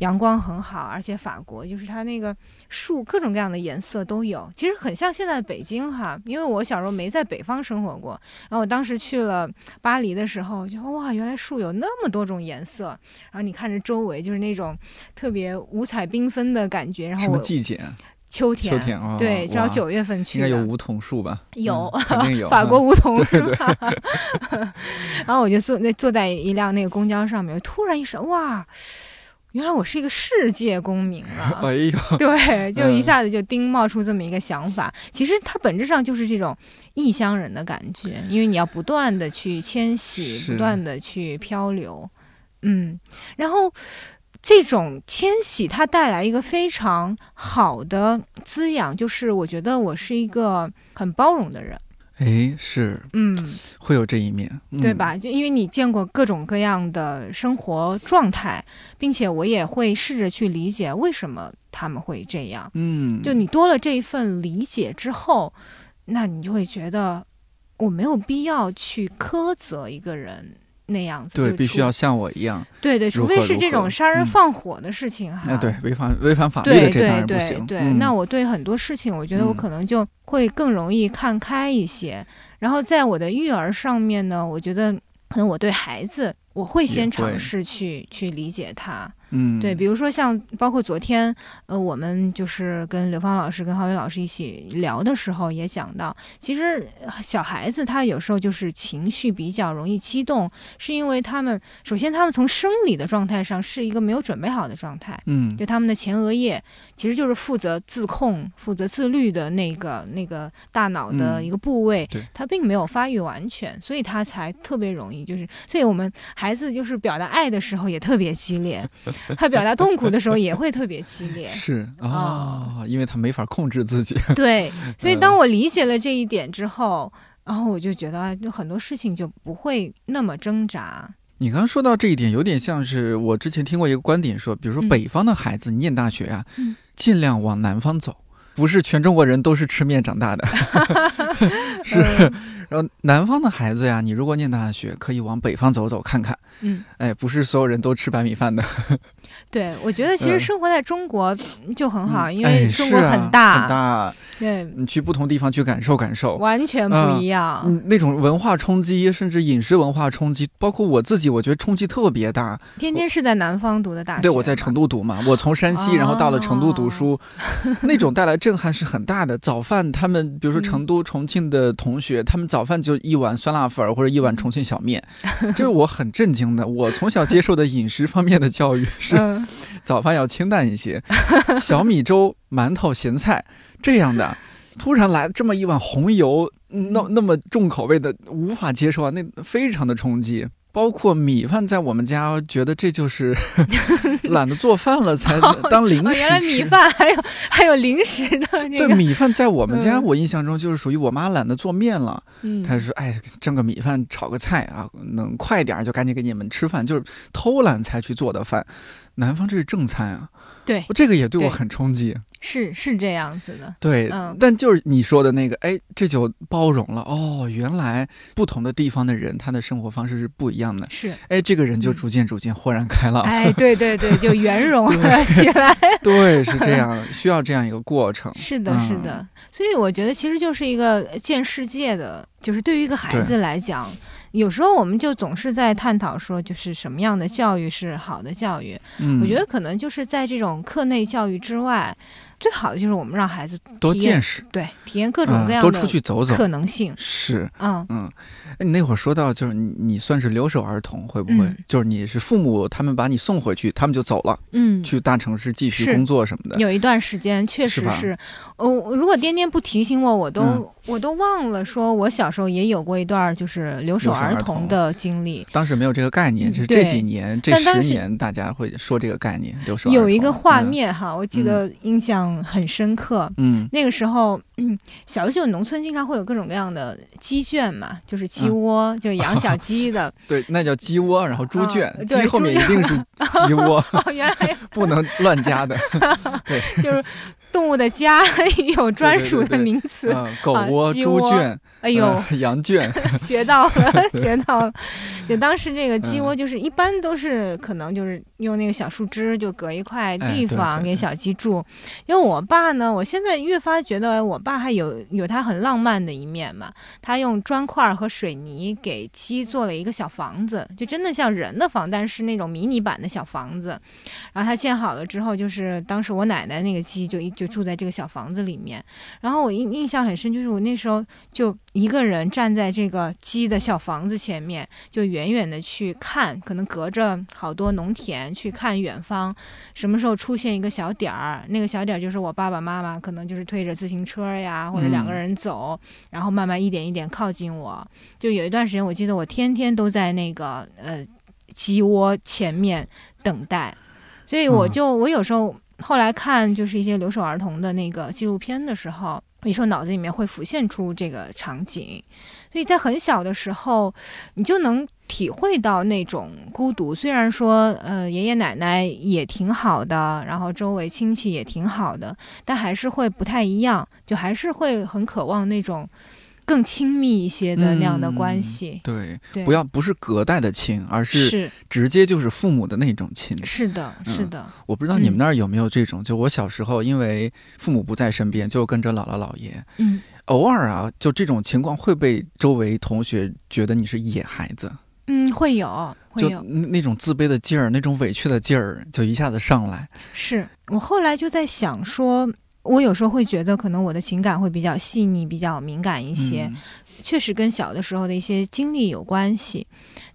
Speaker 2: 阳光很好，而且法国就是它那个树各种各样的颜色都有，其实很像现在的北京哈。因为我小时候没在北方生活过，然后我当时去了巴黎的时候，就哇，原来树有那么多种颜色。然后你看着周围就是那种特别五彩缤纷的感觉。然后什
Speaker 1: 么季节？
Speaker 2: 秋天。
Speaker 1: 秋天啊。
Speaker 2: 对，只要九月份去。
Speaker 1: 应该有梧桐树吧？(laughs)
Speaker 2: 有，
Speaker 1: 肯定有。(laughs)
Speaker 2: 法国梧桐是吧？(laughs) 然后我就坐那坐在一辆那个公交上面，突然一声，哇！原来我是一个世界公民了，(laughs)
Speaker 1: 哎呦，
Speaker 2: 对，就一下子就叮冒出这么一个想法。其实它本质上就是这种异乡人的感觉，因为你要不断的去迁徙，不断的去漂流，嗯，然后这种迁徙它带来一个非常好的滋养，就是我觉得我是一个很包容的人。
Speaker 1: 哎，是，
Speaker 2: 嗯，
Speaker 1: 会有这一面，
Speaker 2: 对吧？就因为你见过各种各样的生活状态，并且我也会试着去理解为什么他们会这样。
Speaker 1: 嗯，
Speaker 2: 就你多了这一份理解之后，那你就会觉得我没有必要去苛责一个人。那样子
Speaker 1: 对，必须要像我一样。
Speaker 2: 对对，除非是这种杀人放火的事情哈。
Speaker 1: 对，违反违反法律的这当然
Speaker 2: 不行。对，那我对很多事情，我觉得我可能就会更容易看开一些。然后在我的育儿上面呢，我觉得可能我对孩子，我会先尝试去去理解他。
Speaker 1: 嗯，
Speaker 2: 对，比如说像包括昨天，呃，我们就是跟刘芳老师、跟浩伟老师一起聊的时候，也讲到，其实小孩子他有时候就是情绪比较容易激动，是因为他们首先他们从生理的状态上是一个没有准备好的状态，
Speaker 1: 嗯，
Speaker 2: 就他们的前额叶其实就是负责自控、负责自律的那个那个大脑的一个部位，
Speaker 1: 对，
Speaker 2: 他并没有发育完全，所以他才特别容易，就是所以我们孩子就是表达爱的时候也特别激烈。(laughs) (laughs) 他表达痛苦的时候也会特别激烈，
Speaker 1: 是啊，因为他没法控制自己。
Speaker 2: 对，(laughs) 所以当我理解了这一点之后，然后我就觉得就很多事情就不会那么挣扎。
Speaker 1: 你刚刚说到这一点，有点像是我之前听过一个观点说，比如说北方的孩子念大学啊，尽量往南方走，不是全中国人都是吃面长大的，(laughs) 是。然后南方的孩子呀，你如果念大学，可以往北方走走看看。
Speaker 2: 嗯，
Speaker 1: 哎，不是所有人都吃白米饭的。
Speaker 2: 对，我觉得其实生活在中国就很好，因
Speaker 1: 为
Speaker 2: 中国很大
Speaker 1: 很大。
Speaker 2: 对，
Speaker 1: 你去不同地方去感受感受，
Speaker 2: 完全不一样。
Speaker 1: 嗯那种文化冲击，甚至饮食文化冲击，包括我自己，我觉得冲击特别大。
Speaker 2: 天天是在南方读的大学，
Speaker 1: 对，我在成都读嘛。我从山西，然后到了成都读书，那种带来震撼是很大的。早饭，他们比如说成都、重庆的同学，他们早饭就一碗酸辣粉或者一碗重庆小面，(laughs) 这是我很震惊的。我从小接受的饮食方面的教育是，早饭要清淡一些，(laughs) 小米粥、馒头、咸菜。这样的，突然来这么一碗红油，那那么重口味的，无法接受啊！那非常的冲击。包括米饭，在我们家觉得这就是 (laughs) 懒得做饭了，才当零食
Speaker 2: 原来米饭还有还有零食呢。
Speaker 1: 对，米饭在我们家，我印象中就是属于我妈懒得做面了。
Speaker 2: 嗯，
Speaker 1: 她说：“哎，蒸个米饭，炒个菜啊，能快点就赶紧给你们吃饭。”就是偷懒才去做的饭。南方这是正餐啊。
Speaker 2: 对，
Speaker 1: 这个也对我很冲击。
Speaker 2: 是是这样子的，
Speaker 1: 对，
Speaker 2: 嗯，
Speaker 1: 但就是你说的那个，哎，这就包容了哦。原来不同的地方的人，他的生活方式是不一样的。
Speaker 2: 是，
Speaker 1: 哎，这个人就逐渐逐渐豁然开朗。
Speaker 2: 哎，对对对，就圆融了起来。(laughs)
Speaker 1: 对，是这样，(laughs) 需要这样一个过程。
Speaker 2: 是的，是的。所以我觉得，其实就是一个见世界的，就是对于一个孩子来讲。有时候我们就总是在探讨说，就是什么样的教育是好的教育。
Speaker 1: 嗯，
Speaker 2: 我觉得可能就是在这种课内教育之外。最好的就是我们让孩子
Speaker 1: 多见识，
Speaker 2: 对，体验各种各样
Speaker 1: 的多出去走走
Speaker 2: 可能性
Speaker 1: 是，
Speaker 2: 嗯
Speaker 1: 嗯。你那会儿说到就是你你算是留守儿童会不会？就是你是父母他们把你送回去，他们就走了，
Speaker 2: 嗯，
Speaker 1: 去大城市继续工作什么的。
Speaker 2: 有一段时间确实是，呃，如果颠颠不提醒我，我都我都忘了说，我小时候也有过一段就是留守儿童的经历。
Speaker 1: 当时没有这个概念，是这几年这十年大家会说这个概念。留守儿童
Speaker 2: 有一个画面哈，我记得印象。很深刻，
Speaker 1: 嗯，
Speaker 2: 那个时候，嗯，小时候农村经常会有各种各样的鸡圈嘛，就是鸡窝，就养小鸡的，(laughs)
Speaker 1: 对，那叫鸡窝，然后猪圈，鸡后面一定是鸡窝，(laughs) 哦
Speaker 2: 原来 (laughs)
Speaker 1: 不能乱加的，对，
Speaker 2: 就是动物的家有专属的名词，
Speaker 1: 狗窝、猪圈。
Speaker 2: 哎呦，(laughs)
Speaker 1: 羊圈 (laughs)
Speaker 2: 学到了，(laughs) 学到了。就当时这个鸡窝，就是一般都是可能就是用那个小树枝就隔一块地方给小鸡住。因为我爸呢，我现在越发觉得我爸还有有他很浪漫的一面嘛。他用砖块和水泥给鸡做了一个小房子，就真的像人的房，但是那种迷你版的小房子。然后他建好了之后，就是当时我奶奶那个鸡就就住在这个小房子里面。然后我印印象很深，就是我那时候就。一个人站在这个鸡的小房子前面，就远远的去看，可能隔着好多农田去看远方，什么时候出现一个小点儿，那个小点儿就是我爸爸妈妈，可能就是推着自行车呀，或者两个人走，然后慢慢一点一点靠近我。就有一段时间，我记得我天天都在那个呃鸡窝前面等待，所以我就我有时候后来看就是一些留守儿童的那个纪录片的时候。你说脑子里面会浮现出这个场景，所以在很小的时候，你就能体会到那种孤独。虽然说，呃，爷爷奶奶也挺好的，然后周围亲戚也挺好的，但还是会不太一样，就还是会很渴望那种。更亲密一些的那样的关系，
Speaker 1: 对，不要不是隔代的亲，而是直接就是父母的那种亲。
Speaker 2: 是的，是的。
Speaker 1: 我不知道你们那儿有没有这种，就我小时候，因为父母不在身边，就跟着姥姥姥爷。
Speaker 2: 嗯，
Speaker 1: 偶尔啊，就这种情况会被周围同学觉得你是野孩子。
Speaker 2: 嗯，会有，会
Speaker 1: 就
Speaker 2: 有。
Speaker 1: 那种自卑的劲儿，那种委屈的劲儿，就一下子上来。
Speaker 2: 是我后来就在想说，我有时候会觉得，可能我的情感会比较细腻、比较敏感一些，
Speaker 1: 嗯。
Speaker 2: 确实跟小的时候的一些经历有关系，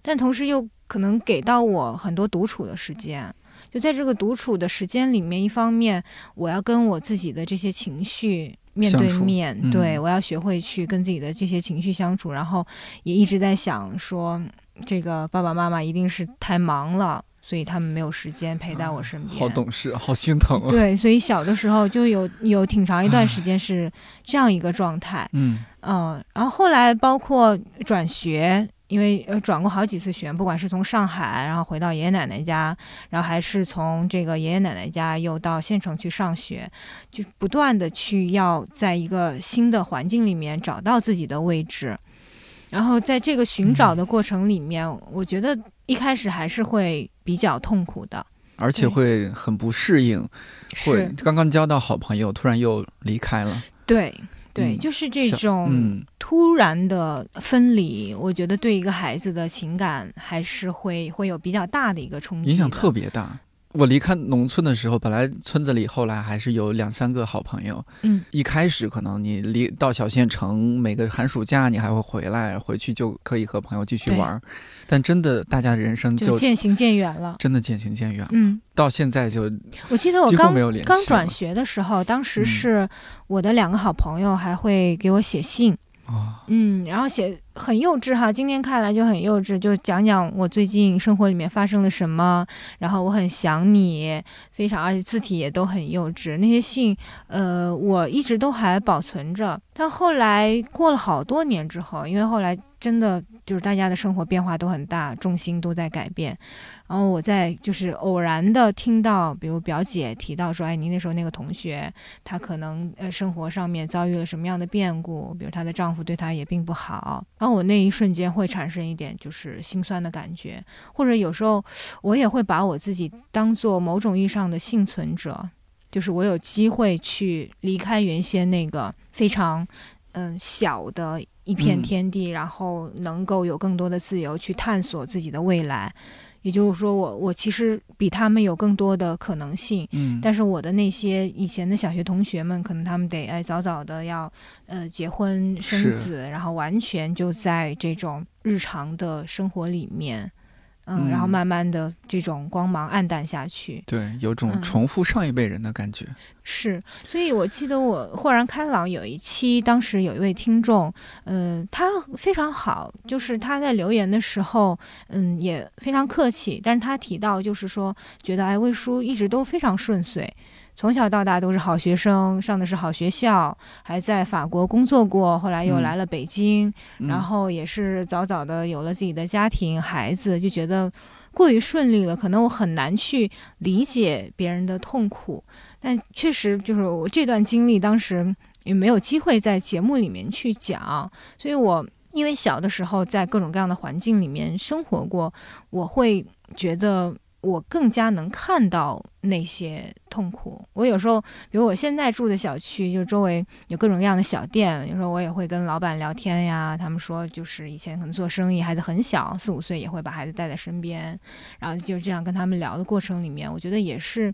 Speaker 2: 但同时又可能给到我很多独处的时间。就在这个独处的时间里面，一方面我要跟我自己的这些情绪面对面，
Speaker 1: 嗯。
Speaker 2: 对我要学会去跟自己的这些情绪相处，然后也一直在想说，这个爸爸妈妈一定是太忙了，所以他们没有时间陪在我身边。
Speaker 1: 好懂事，好心疼啊。
Speaker 2: 对，所以小的时候就有有挺长一段时间是这样一个状态，
Speaker 1: 嗯
Speaker 2: 嗯，然后后来包括转学，因为呃转过好几次学，不管是从上海，然后回到爷爷奶奶家，然后还是从这个爷爷奶奶家又到县城去上学，就不断的去要在一个新的环境里面找到自己的位置，然后在这个寻找的过程里面，我觉得一开始还是会比较痛苦的，
Speaker 1: 而且会很不适应，会刚刚交到好朋友，突然又离开了。
Speaker 2: 对。对，
Speaker 1: 嗯
Speaker 2: 就是这种
Speaker 1: 嗯，
Speaker 2: 突然的分离，我觉得对一个孩子的情感还是会会有比较大的一个冲击，
Speaker 1: 影响特。别大。我离开农村的时候，本来村子里后来还是有两三个好朋友。
Speaker 2: 嗯，
Speaker 1: 一开始可能你离到小县城，每个寒暑假你还会回来，回去就可以和朋友继续玩儿。但真的，大家的人生
Speaker 2: 就
Speaker 1: 就
Speaker 2: 渐行渐远了。
Speaker 1: 真的渐行渐远。
Speaker 2: 嗯，
Speaker 1: 到现在就
Speaker 2: 我记得我刚刚转学的时候，当时
Speaker 1: 嗯
Speaker 2: 是我的两个好朋友还会给我写信，嗯，然后写很幼稚哈，今天看来就很幼稚，就讲讲我最近生活里面发生了什么，然后我很想你，非常而且字体也都很幼稚。那些信，呃，我一直都还保存着，但后来过了好多年之后，因为后来真的就是大家的生活变化都很大，重心都在改变。然后我在就是偶然的听到，比如表姐提到说，哎，您那时候那个同学，她可能呃生活上面遭遇了什么样的变故，比如她的丈夫对她也并不好，然后我那一瞬间会产生一点就是心酸的感觉，或者有时候我也会把我自己当做某种意义上的幸存者，就是我有机会去离开原先那个非常嗯小的一片
Speaker 1: 嗯
Speaker 2: 天地，然后能够有更多的自由去探索自己的未来。也就是说我，我其实比他们有更多的可能性，
Speaker 1: 嗯，
Speaker 2: 但是我的那些以前的小学同学们，可能他们得哎早早的要呃结婚生子，然后完全就在这种日常的生活里面，嗯，
Speaker 1: 嗯
Speaker 2: 然后慢慢的这种光芒暗淡下去。
Speaker 1: 对，有种
Speaker 2: 嗯
Speaker 1: 重复上一辈人的感觉。
Speaker 2: 是，所以我记得我豁然开朗有一期，当时有一位听众，嗯、他非常好，就是他在留言的时候，嗯，也非常客气，但是他提到就是说，觉得哎，魏叔一直都非常顺遂。从小到大都是好学生，上的是好学校，还在法国工作过，后来又
Speaker 1: 嗯
Speaker 2: 来了北京，
Speaker 1: 嗯
Speaker 2: 然后也是早早的有了自己的家庭、孩子，就觉得过于顺利了。可能我很难去理解别人的痛苦，但确实就是我这段经历，当时也没有机会在节目里面去讲，所以我因为小的时候在各种各样的环境里面生活过，我会觉得。我更加能看到那些痛苦。我有时候，比如我现在住的小区，就周围有各种各样的小店，有时候我也会跟老板聊天呀。他们说，就是以前可能做生意，孩子很小，四五岁也会把孩子带在身边，然后就这样跟他们聊的过程里面，我觉得也是，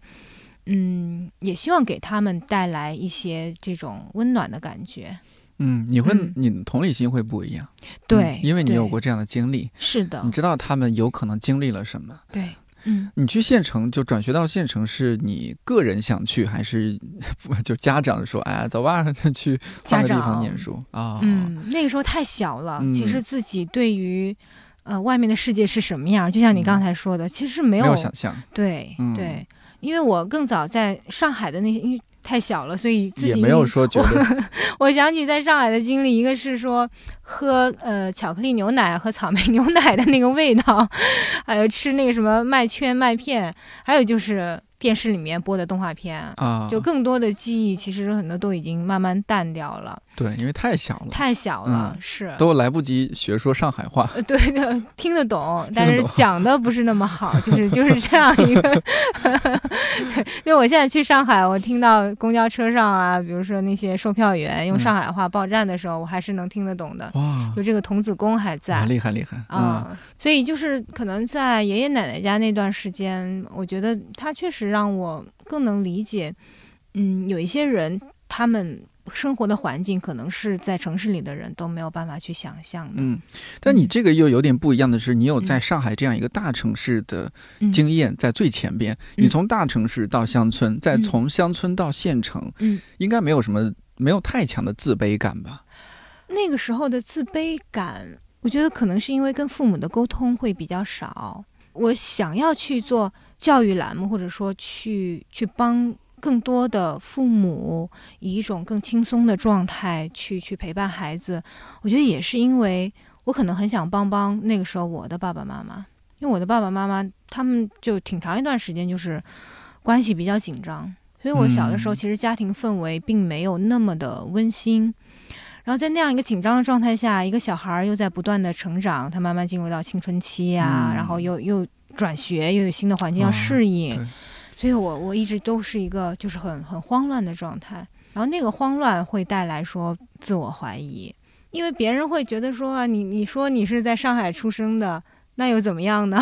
Speaker 2: 嗯，也希望给他们带来一些这种温暖的感觉。
Speaker 1: 嗯，你会，
Speaker 2: 嗯
Speaker 1: 你同理心会不一样。
Speaker 2: 对，
Speaker 1: 嗯因为你有过这样的经历，
Speaker 2: 是的
Speaker 1: 你，知道他们有可能经历了什么。
Speaker 2: 对，嗯。
Speaker 1: 你去县城就转学到县城，是你个人想去，还是 (laughs) 就家长说，哎呀，走吧，(laughs) 去换个地方念书？(laughs) 啊？
Speaker 2: 嗯，那个时候太小了，
Speaker 1: 嗯。
Speaker 2: 其实自己对于呃外面的世界是什么样，就像你刚才说的，其实是没
Speaker 1: 没
Speaker 2: 有
Speaker 1: 有想象，
Speaker 2: 对、
Speaker 1: 嗯。
Speaker 2: 对，因为我更早在上海的那些，因为太小了，所以自己
Speaker 1: 也没有说觉得
Speaker 2: 我。我想起在上海的经历，一个是说喝呃巧克力牛奶和草莓牛奶的那个味道，还有吃那个什么麦圈麦片，还有就是电视里面播的动画片
Speaker 1: 啊，
Speaker 2: 就更多的记忆，其实很多都已经慢慢淡掉了。
Speaker 1: 对，因为太小了，
Speaker 2: 太小了，是
Speaker 1: 都来不及学说上海话。
Speaker 2: 对的，(laughs) 听得懂，但是讲的不是那么好，(laughs) 就是就是这样一个。因为我现在去上海，我听到公交车上啊，比如说那些售票员用上海话报站的时候，我还是能听得懂的。
Speaker 1: 哇，
Speaker 2: 就这个童子功还在，
Speaker 1: 厉害厉害
Speaker 2: 啊！所以就是可能在爷爷奶奶家那段时间，我觉得他确实让我更能理解，嗯，有一些人他们。生活的环境可能是在城市里的人都没有办法去想象的。
Speaker 1: 嗯，但你这个又有点不一样的是，你有在上海这样一个大城市的经验在最前边。你从大城市到乡村，再从乡村到县城，
Speaker 2: 嗯，
Speaker 1: 应该没有什么没有太强的自卑感吧？
Speaker 2: 那个时候的自卑感，我觉得可能是因为跟父母的沟通会比较少。我想要去做教育栏目，或者说去去帮。更多的父母以一种更轻松的状态去去陪伴孩子，我觉得也是因为我可能很想帮帮那个时候我的爸爸妈妈，因为我的爸爸妈妈他们就挺长一段时间就是关系比较紧张，所以我小的时候其实家庭氛围并没有那么的温馨。然后在那样一个紧张的状态下，一个小孩又在不断的成长，他慢慢进入到青春期呀，然后又又转学，又有新的环境要适应。所以，我我一直都是一个就是很很慌乱的状态，然后那个慌乱会带来说自我怀疑，因为别人会觉得说啊，你你说你是在上海出生的，那又怎么样呢？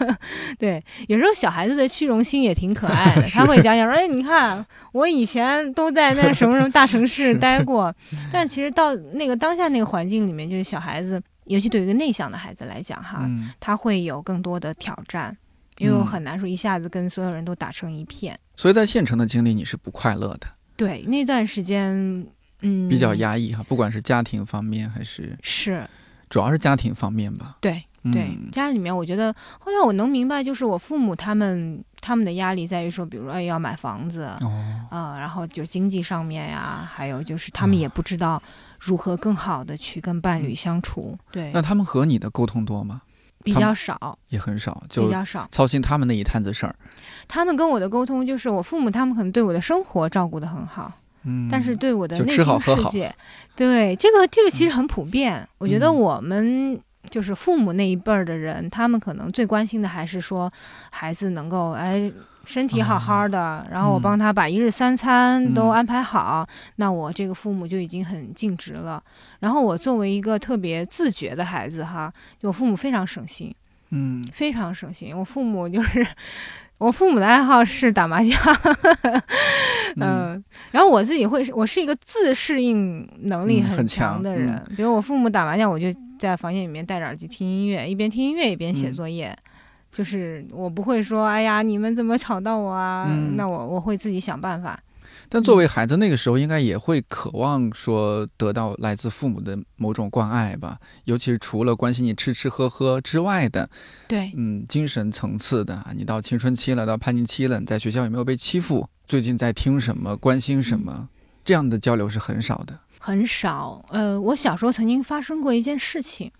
Speaker 2: (laughs) 对，有时候小孩子的虚荣心也挺可爱的，(laughs) 他会讲讲说，哎，你看我以前都在那什么什么大城市 (laughs) 待过，但其实到那个当下那个环境里面，就是小孩子，尤其对于一个内向的孩子来讲哈，他会有更多的挑战。因为我很难说一下子跟所有人都打成一片，
Speaker 1: 所以在县城的经历你是不快乐的。
Speaker 2: 对，那段时间，嗯，
Speaker 1: 比较压抑哈，不管是家庭方面还是
Speaker 2: 是，
Speaker 1: 主要是家庭方面吧。
Speaker 2: 对对，家里面我觉得后来我能明白，就是我父母他们他们的压力在于说，比如说哎要买房子啊，然后就经济上面呀，还有就是他们也不知道如何更好的去跟伴侣相处。对，
Speaker 1: 那他们和你的沟通多吗？
Speaker 2: 比较少，
Speaker 1: 也很少，就
Speaker 2: 比较少
Speaker 1: 操心他们那一摊子事儿。
Speaker 2: 他们跟我的沟通就是，我父母他们可能对我的生活照顾的很好，
Speaker 1: 嗯，
Speaker 2: 但是对我的内心世界，对这个这个其实很普遍。我觉得我们就是父母那一辈儿的人，他们可能最关心的还是说孩子能够哎。身体好好的，然后我帮他把一日三餐都安排好，那我这个父母就已经很尽职了。然后我作为一个特别自觉的孩子哈，我父母非常省心，
Speaker 1: 嗯，
Speaker 2: 非常省心。我父母就是 (laughs) 我父母的爱好是打麻将，(laughs) 嗯，然后我自己会，我是一个自适应能力很强的人。比如我父母打麻将，我就在房间里面戴着耳机听音乐，一边听音乐一边写作业。就是我不会说，哎呀，你们怎么吵到我啊？那我我会自己想办法。
Speaker 1: 但作为孩子，那个时候应该也会渴望说得到来自父母的某种关爱吧，尤其是除了关心你吃吃喝喝之外的，
Speaker 2: 对，
Speaker 1: 嗯，精神层次的。你到青春期了，到叛逆期了，你在学校有没有被欺负？最近在听什么？关心什么？这样的交流是很少的，
Speaker 2: 很少。呃，我小时候曾经发生过一件事情，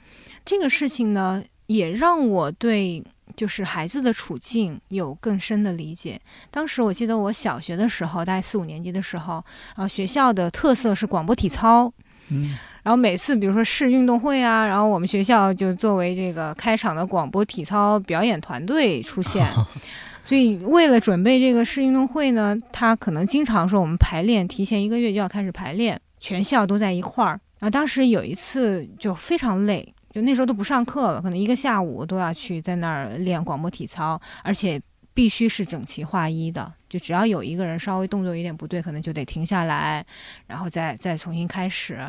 Speaker 2: 这个事情呢，也让我对。就是孩子的处境有更深的理解。当时我记得我小学的时候，大概四五年级的时候，然后学校的特色是广播体操，
Speaker 1: 嗯，
Speaker 2: 然后每次比如说市运动会啊，然后我们学校就作为这个开场的广播体操表演团队出现。(laughs) 所以为了准备这个市运动会呢，他可能经常说我们排练提前一个月就要开始排练，全校都在一块儿。然后当时有一次就非常累。就那时候都不上课了，可能一个下午都要去在那儿练广播体操，而且必须是整齐划一的。就只要有一个人稍微动作有点不对，可能就得停下来，然后再再重新开始。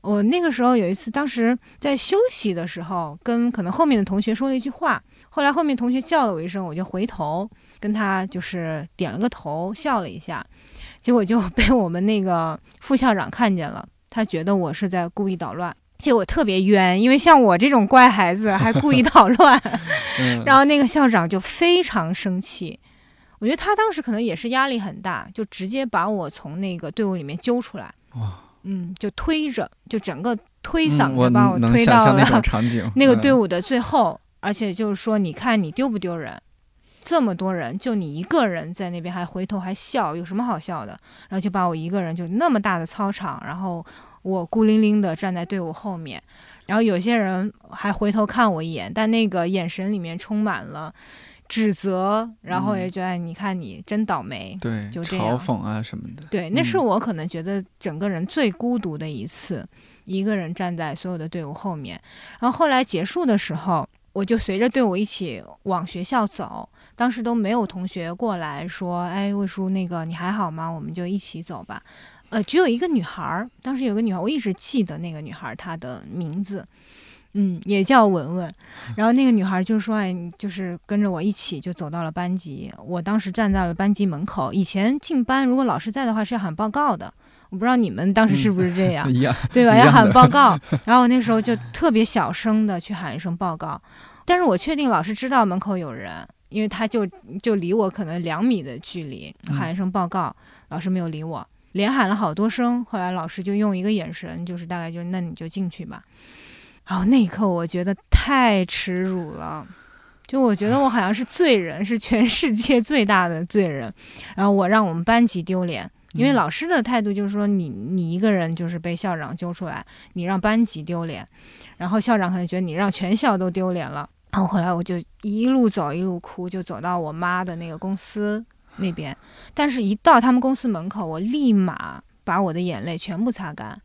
Speaker 2: 我那个时候有一次，当时在休息的时候，跟可能后面的同学说了一句话，后来后面同学叫了我一声，我就回头跟他就是点了个头，笑了一下，结果就 (laughs) 被我们那个副校长看见了，他觉得我是在故意捣乱。结果特别冤，因为像我这种乖孩子还故意 (laughs) 捣乱，然后那个校长就非常生气。我觉得他当时可能也是压力很大，就直接把我从那个队伍里面揪出来。
Speaker 1: 哇，
Speaker 2: 嗯，就推着，就整个推搡着把我推到了
Speaker 1: 那个
Speaker 2: 那个队伍的最后，而且就是说，你看你丢不丢人？这么多人，就你一个人在那边还回头还笑，有什么好笑的？然后就把我一个人就那么大的操场，然后我孤零零的站在队伍后面，然后有些人还回头看我一眼，但那个眼神里面充满了指责，然后也觉得你看你真倒霉，
Speaker 1: 对，
Speaker 2: 就这
Speaker 1: 样嘲讽啊什么的。
Speaker 2: 对，那是我可能觉得整个人最孤独的一次，一个人站在所有的队伍后面。然后后来结束的时候，我就随着队伍一起往学校走。当时都没有同学过来说：“哎，魏叔，那个你还好吗？我们就一起走吧。”呃，只有一个女孩儿，当时有个女孩，我一直记得那个女孩她的名字，嗯，也叫文文。然后那个女孩就说：“哎，就是跟着我一起就走到了班级。”我当时站在了班级门口。以前进班如果老师在的话是要喊报告的，我不知道你们当时是不是这样，对吧？要喊报告。然后我那时候就特别小声的去喊一声报告，但是我确定老师知道门口有人。因为他就就离我可能两米的距离，喊一声报告，老师没有理我，连喊了好多声，后来老师就用一个眼神，就是大概就那你就进去吧。然后那一刻我觉得太耻辱了，就我觉得我好像是罪人，(laughs) 是全世界最大的罪人。然后我让我们班级丢脸，因为老师的态度就是说你你一个人就是被校长揪出来，你让班级丢脸，然后校长可能觉得你让全校都丢脸了。然后后来我就一路走一路哭，就走到我妈的那个公司那边。但是，一到他们公司门口，我立马把我的眼泪全部擦干，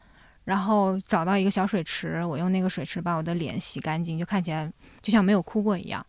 Speaker 2: 然后找到一个小水池，我用那个水池把我的脸洗干净，就看起来就像没有哭过一样。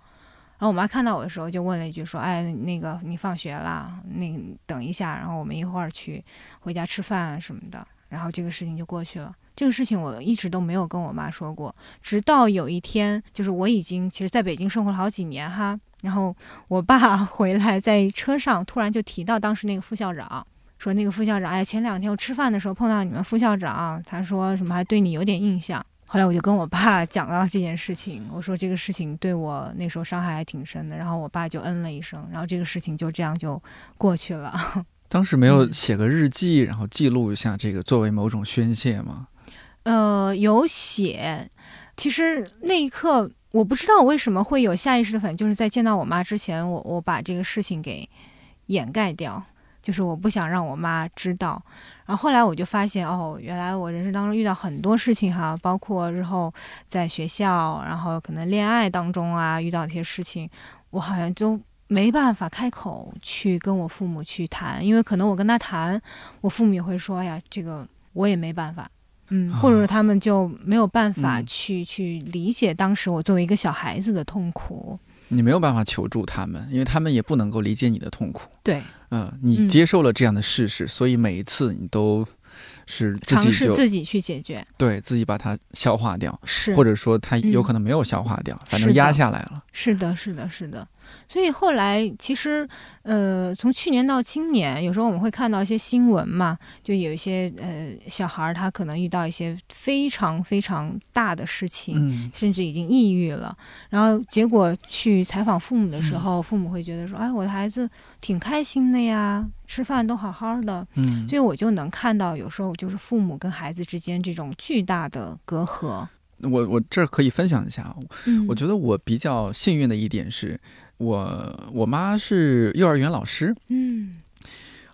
Speaker 2: 然后我妈看到我的时候，就问了一句说：“哎，那个你放学了？那等一下，然后我们一会儿去回家吃饭什么的。”然后这个事情就过去了。这个事情我一直都没有跟我妈说过，直到有一天，就是我已经其实在北京生活了好几年哈，然后我爸 (laughs) 回来在车上突然就提到当时那个副校长，说那个副校长，哎，前两天我吃饭的时候碰到你们副校长，他说什么还对你有点印象。后来我就跟我爸 (laughs) 讲到这件事情，我说这个事情对我那时候伤害还挺深的，然后我爸就嗯了一声，然后这个事情就这样就过去了。(laughs)
Speaker 1: 当时没有写个日记，然后记录一下这个作为某种宣泄吗？
Speaker 2: 呃，有写。其实那一刻，我不知道为什么会有下意识的反应，就是在见到我妈之前，我我把这个事情给掩盖掉，就是我不想让我妈知道。然后后来我就发现，哦，原来我人生当中遇到很多事情哈，包括日后在学校，然后可能恋爱当中啊遇到一些事情，我好像都没办法开口去跟我父母去谈，因为可能我跟他谈，我父母也会说，哎呀，这个我也没办法。嗯，或者说他们就没有办法去去理解当时我作为一个小孩子的痛苦。
Speaker 1: 你没有办法求助他们，因为他们也不能够理解你的痛苦。
Speaker 2: 对，
Speaker 1: 嗯，你接受了这样的事实，所以每一次你都。是
Speaker 2: 尝试自己去解决，
Speaker 1: 对自己把它消化掉，
Speaker 2: 是
Speaker 1: 或者说它有可能没有消化掉，反正压下来了。
Speaker 2: 是的，是的，是的。所以后来其实，呃，从去年到今年，有时候我们会看到一些新闻嘛，就有一些呃小孩儿他可能遇到一些非常非常大的事情，甚至已经抑郁了，然后结果去采访父母的时候，父母会觉得说：“哎，我的孩子挺开心的呀。”吃饭都好好的，嗯，所以我就能看到有时候就是父母跟孩子之间这种巨大的隔阂。
Speaker 1: 我我这可以分享一下，我觉得我比较幸运的一点是，我我妈是幼儿园老师，
Speaker 2: 嗯，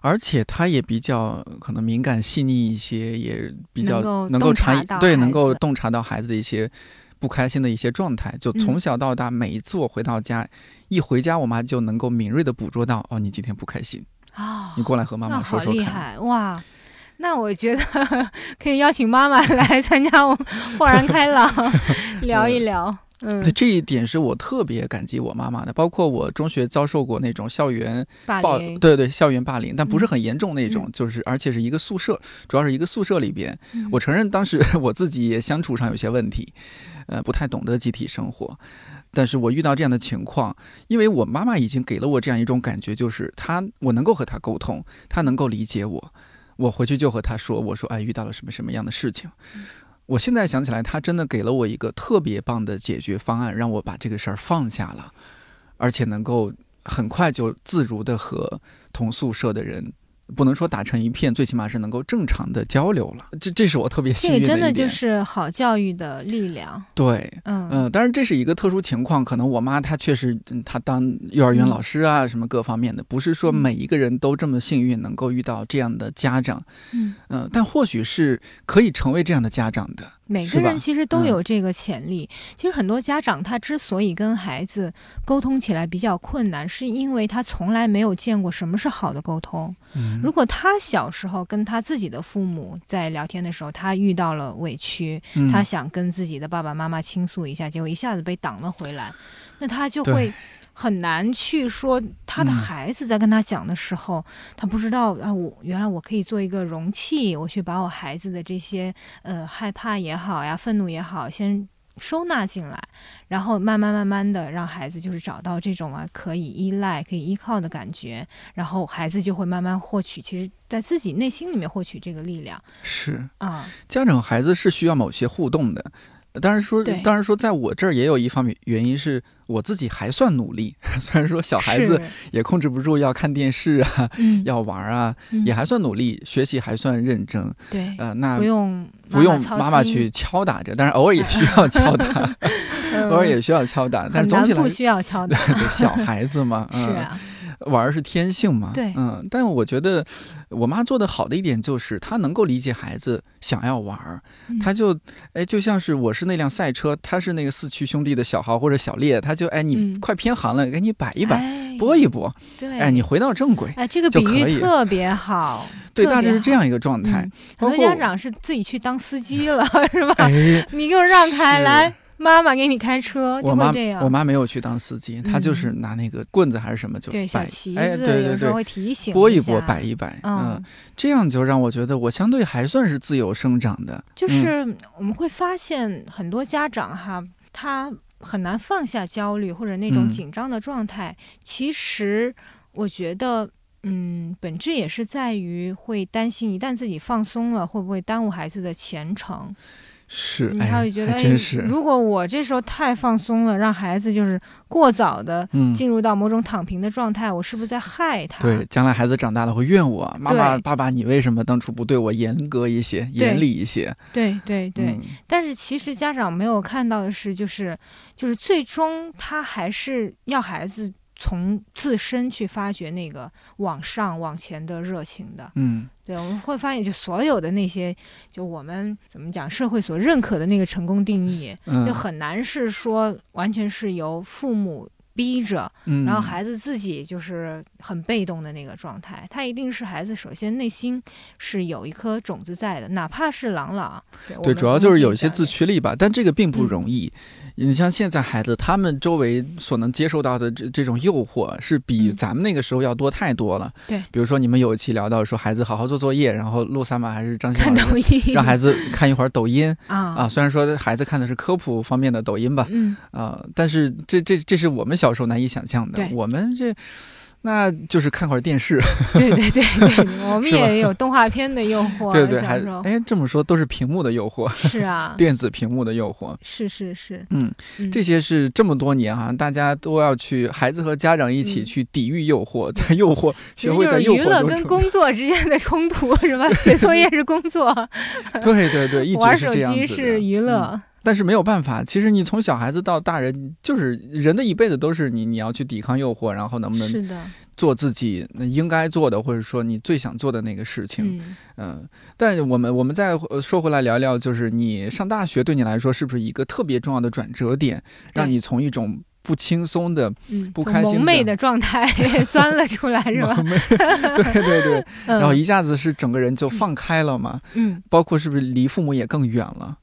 Speaker 1: 而且她也比较可能敏感细腻一些，也比较
Speaker 2: 能
Speaker 1: 够察对能够洞察到孩子的一些不开心的一些状态。就从小到大，每一次我回到家，一回家，我妈就能够敏锐的捕捉到，哦，你今天不开心。
Speaker 2: 啊，
Speaker 1: 你过来和妈妈说说
Speaker 2: 看。哇！那我觉得 (laughs) 可以邀请妈妈来 (laughs) 参加我们豁然开朗 (laughs) 聊一聊。嗯，
Speaker 1: 对这一点是我特别感激我妈妈的。包括我中学遭受过那种校园
Speaker 2: 霸凌，
Speaker 1: 对对，校园霸凌，但不是很严重那种，就是而且是一个宿舍，主要是一个宿舍里边。我承认当时我自己也相处上有些问题，呃，不太懂得集体生活。但是我遇到这样的情况，因为我妈妈已经给了我这样一种感觉，就是她我能够和她沟通，她能够理解我，我回去就和他说，我说哎遇到了什么什么样的事情，我现在想起来，他真的给了我一个特别棒的解决方案，让我把这个事儿放下了，而且能够很快就自如的和同宿舍的人不能说打成一片，最起码是能够正常的交流了。这这是我特别幸运的
Speaker 2: 这个真的就是好教育的力量。
Speaker 1: 对，
Speaker 2: 嗯
Speaker 1: 嗯，当然这是一个特殊情况，可能我妈她确实她当幼儿园老师啊，什么各方面的，不是说每一个人都这么幸运能够遇到这样的家长。
Speaker 2: 嗯
Speaker 1: 嗯，但或许是可以成为这样的家长的。
Speaker 2: 每个人其实都有这个潜力。其实很多家长他之所以跟孩子沟通起来比较困难，是因为他从来没有见过什么是好的沟通。
Speaker 1: 嗯，
Speaker 2: 如果他小时候跟他自己的父母在聊天的时候，他遇到了委屈，
Speaker 1: 嗯
Speaker 2: 他想跟自己的爸爸妈妈倾诉一下，结果一下子被挡了回来，那他就会。很难去说他的孩子在跟他讲的时候，他不知道啊，我原来我可以做一个容器，我去把我孩子的这些呃害怕也好呀，愤怒也好，先收纳进来，然后慢慢慢慢的让孩子就是找到这种啊可以依赖、可以依靠的感觉，然后孩子就会慢慢获取，其实在自己内心里面获取这个力量。
Speaker 1: 是
Speaker 2: 啊，
Speaker 1: 家长孩子是需要某些互动的。当然说，当然说，在我这儿也有一方面原因是我自己还算努力。(laughs) 虽然说小孩子也控制不住要看电视啊，
Speaker 2: 嗯、
Speaker 1: 要玩啊，
Speaker 2: 嗯、
Speaker 1: 也还算努力，学习还算认真。
Speaker 2: 对，
Speaker 1: 呃，那
Speaker 2: 不用
Speaker 1: 不用妈妈去敲打着，但是偶尔也需要 (laughs) 敲打，偶尔也需要敲打。但是总体来
Speaker 2: 不需要敲打。(laughs)
Speaker 1: 小孩子嘛，
Speaker 2: 是啊。
Speaker 1: 玩是天性嘛，
Speaker 2: 对，
Speaker 1: 嗯，但我觉得我妈做的好的一点就是她能够理解孩子想要玩儿，
Speaker 2: 嗯、
Speaker 1: 她就哎就像是我是那辆赛车，她是那个四驱兄弟的小豪或者小烈，她就哎你快偏航了，给你摆一摆，
Speaker 2: 哎、
Speaker 1: 拨一拨，
Speaker 2: 对，
Speaker 1: 哎你回到正轨，
Speaker 2: 哎这个比喻特别好，(laughs)
Speaker 1: 对，大致是这样一个状态。
Speaker 2: 嗯、很多家长是自己去当司机了，是吧？
Speaker 1: 哎，(laughs)
Speaker 2: 你给我让开来。妈妈给你开车，
Speaker 1: 就会
Speaker 2: 这样。
Speaker 1: 我妈没有去当司机，她就是拿那个棍子还是什么就
Speaker 2: 对小旗子，
Speaker 1: 哎，对对对，
Speaker 2: 会提醒
Speaker 1: 拨一拨，摆一摆，
Speaker 2: 嗯，
Speaker 1: 这样就让我觉得我相对还算是自由生长的。
Speaker 2: 就是我们会发现很多家长哈，他很难放下焦虑或者那种紧张的状态。其实我觉得，嗯，本质也是在于会担心，一旦自己放松了，会不会耽误孩子的前程。
Speaker 1: 是，
Speaker 2: 他会觉得，
Speaker 1: 真是。
Speaker 2: 如果我这时候太放松了，让孩子就是过早的进入到某种躺平的状态，
Speaker 1: 嗯、
Speaker 2: 我是不是在害他？
Speaker 1: 对，将来孩子长大了会怨我，妈妈、爸爸，你为什么当初不对我严格一些、严厉一些？
Speaker 2: 对对对。
Speaker 1: 嗯、
Speaker 2: 但是其实家长没有看到的是，就是就是最终他还是要孩子。从自身去发掘那个往上往前的热情的，
Speaker 1: 嗯，
Speaker 2: 对，我们会发现，就所有的那些，就我们怎么讲，社会所认可的那个成功定义，
Speaker 1: 嗯、
Speaker 2: 就很难是说完全是由父母逼着，
Speaker 1: 嗯、
Speaker 2: 然后孩子自己就是很被动的那个状态。他一定是孩子首先内心是有一颗种子在的，哪怕是朗朗。对，
Speaker 1: 对主要就是有一些自驱力吧，但这个并不容易。你像现在孩子，他们周围所能接受到的这这种诱惑，是比咱们那个时候要多太多了。
Speaker 2: 对，
Speaker 1: 比如说你们有一期聊到说，孩子好好做作业，然后陆三马还是张欣
Speaker 2: 老师
Speaker 1: 让孩子看一会儿抖音 (laughs)
Speaker 2: 啊
Speaker 1: 啊，虽然说孩子看的是科普方面的抖音吧，
Speaker 2: 嗯
Speaker 1: 啊，但是这这这是我们小时候难以想象的。我们这。那就是看会儿电视，
Speaker 2: 对对对对，(laughs) 我们也有动画片的诱惑，
Speaker 1: 对对，还哎这么说都是屏幕的诱惑，
Speaker 2: 是啊，(laughs)
Speaker 1: 电子屏幕的诱惑，
Speaker 2: 是是是，
Speaker 1: 嗯，这些是这么多年哈，大家都要去，孩子和家长一起去抵御诱惑，在诱惑，(laughs) 学会在诱惑
Speaker 2: 娱乐跟工作之间的冲突是吧？写作业是工作，
Speaker 1: 对对对，一直
Speaker 2: 玩手机是娱乐。
Speaker 1: 但是没有办法，其实你从小孩子到大人，就是人的一辈子都是你，你要去抵抗诱惑，然后能不能做自己应该做的，或者说你最想做的那个事情，
Speaker 2: 嗯，
Speaker 1: 嗯。但是我们我们再说回来聊聊，就是你上大学对你来说是不是一个特别重要的转折点，让你从一种不轻松的、
Speaker 2: 嗯、
Speaker 1: 不开心
Speaker 2: 的、蒙昧的状态钻了出来，(laughs) 是吧？
Speaker 1: 对对对，(laughs)
Speaker 2: 嗯、
Speaker 1: 然后一下子是整个人就放开了嘛，
Speaker 2: 嗯，
Speaker 1: 包括是不是离父母也更远了？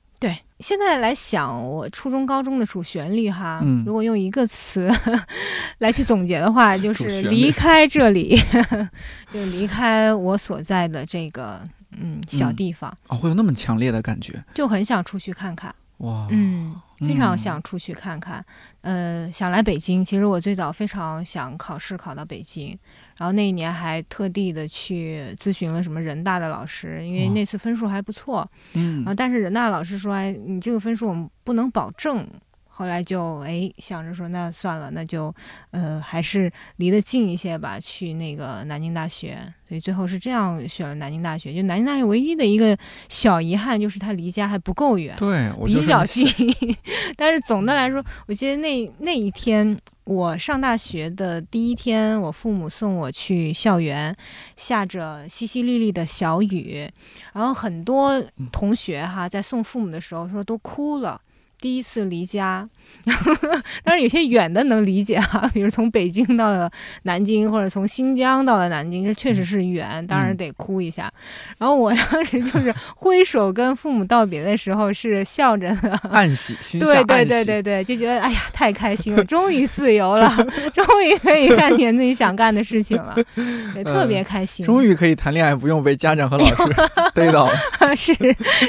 Speaker 2: 对，现在来想，我初中、高中的主旋律哈，
Speaker 1: 嗯、
Speaker 2: 如果用一个词 (laughs) 来去总结的话，就是离开这里，(laughs) 就离开我所在的这个嗯小地方。
Speaker 1: 哦，会有那么强烈的感觉，
Speaker 2: 就很想出去看看。
Speaker 1: 哇，
Speaker 2: 嗯，非常想出去看看。嗯、呃，想来北京。其实我最早非常想考试考到北京，然后那一年还特地的去咨询了什么人大的老师，因为那次分数还不错。
Speaker 1: 嗯，
Speaker 2: 然后但是人大老师说，哎，你这个分数我们不能保证后来就哎想着说，那算了，那就呃还是离得近一些吧，去那个南京大学。所以最后是这样选了南京大学。就南京大学唯一的一个小遗憾就是它离家还不够远，
Speaker 1: 对，
Speaker 2: 比较近。(laughs) 但是总的来说，我记得那那一天我上大学的第一天，我父母送我去校园，下着淅淅沥沥的小雨，然后很多同学哈在送父母的时候说都哭了。第一次离家，(laughs) 当然有些远的能理解哈，(laughs) 比如从北京到了南京，或者从新疆到了南京，这确实是远，当然得哭一下。然后我当时就是挥手跟父母道别的时候是笑着的，
Speaker 1: 暗喜，心
Speaker 2: 对对对对对，就觉得哎呀太开心了，(laughs) 终于自由了，终于可以干点自己想干的事情了，也特别开心。
Speaker 1: 终于可以谈恋爱，不用被家长和老师逮到了，
Speaker 2: 是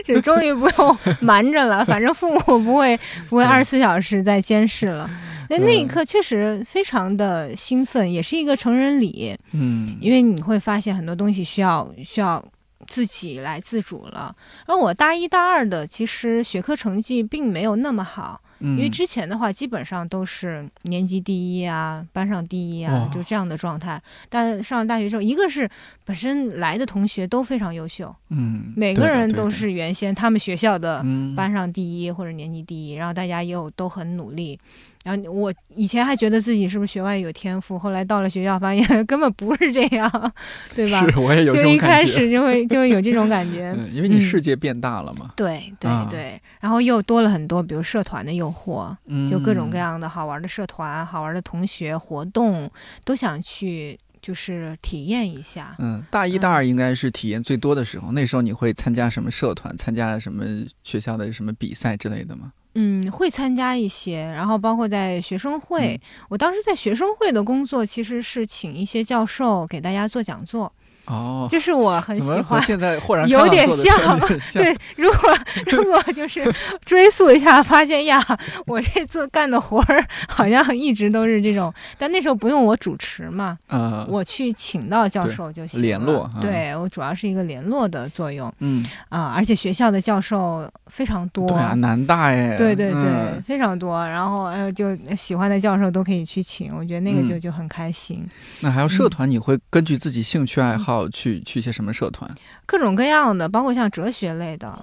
Speaker 2: 是，终于不用瞒着了，反正父母不会。会不会二十四小时在监视了？(laughs) 那那一刻确实非常的兴奋，也是一个成人礼。
Speaker 1: 嗯，
Speaker 2: 因为你会发现很多东西需要需要自己来自主了。而我大一大二的其实学科成绩并没有那么好。因为之前的话，基本上都是年级第一啊，班上第一啊，就这样的状态。但上了大学之后，一个是本身来的同学都非常优秀，
Speaker 1: 嗯，
Speaker 2: 每个人都是原先他们学校的班上第一或者年级第一，然后大家又都很努力。然后我以前还觉得自己是不是学外语有天赋，后来到了学校发现 (laughs) 根本不是这样，对吧？
Speaker 1: 是，我也有这
Speaker 2: 种感觉。就一开始就会就会有这种感觉 (laughs) 嗯，
Speaker 1: 因为你世界变大了嘛。
Speaker 2: 对对对，然后又多了很多，比如社团的诱惑，就各种各样的好玩的社团、好玩的同学活动，都想去就是体验一下。
Speaker 1: 嗯，大一、大二应该是体验最多的时候。那时候你会参加什么社团？参加什么学校的什么比赛之类的吗？
Speaker 2: 嗯，会参加一些，然后包括在学生会。我当时在学生会的工作其实是请一些教授给大家做讲座。
Speaker 1: 哦，
Speaker 2: 就是我很喜欢，
Speaker 1: 现在豁然
Speaker 2: 有点像。(laughs) 对，如果 (laughs) 如果就是追溯一下，发现呀，我这做干的活儿好像一直都是这种，但那时候不用我主持嘛，
Speaker 1: 嗯，
Speaker 2: 我去请到教授就行。
Speaker 1: 联络，
Speaker 2: 对我主要是一个联络的作用。
Speaker 1: 嗯
Speaker 2: 啊，而且学校的教授非常多，
Speaker 1: 对啊，南大哎，
Speaker 2: 对对对，非常多。然后呃，就喜欢的教授都可以去请，我觉得那个就就很开心。
Speaker 1: 那还有社团，你会根据自己兴趣爱好。去去一些什么社团？
Speaker 2: 各种各样的，包括像哲学类的。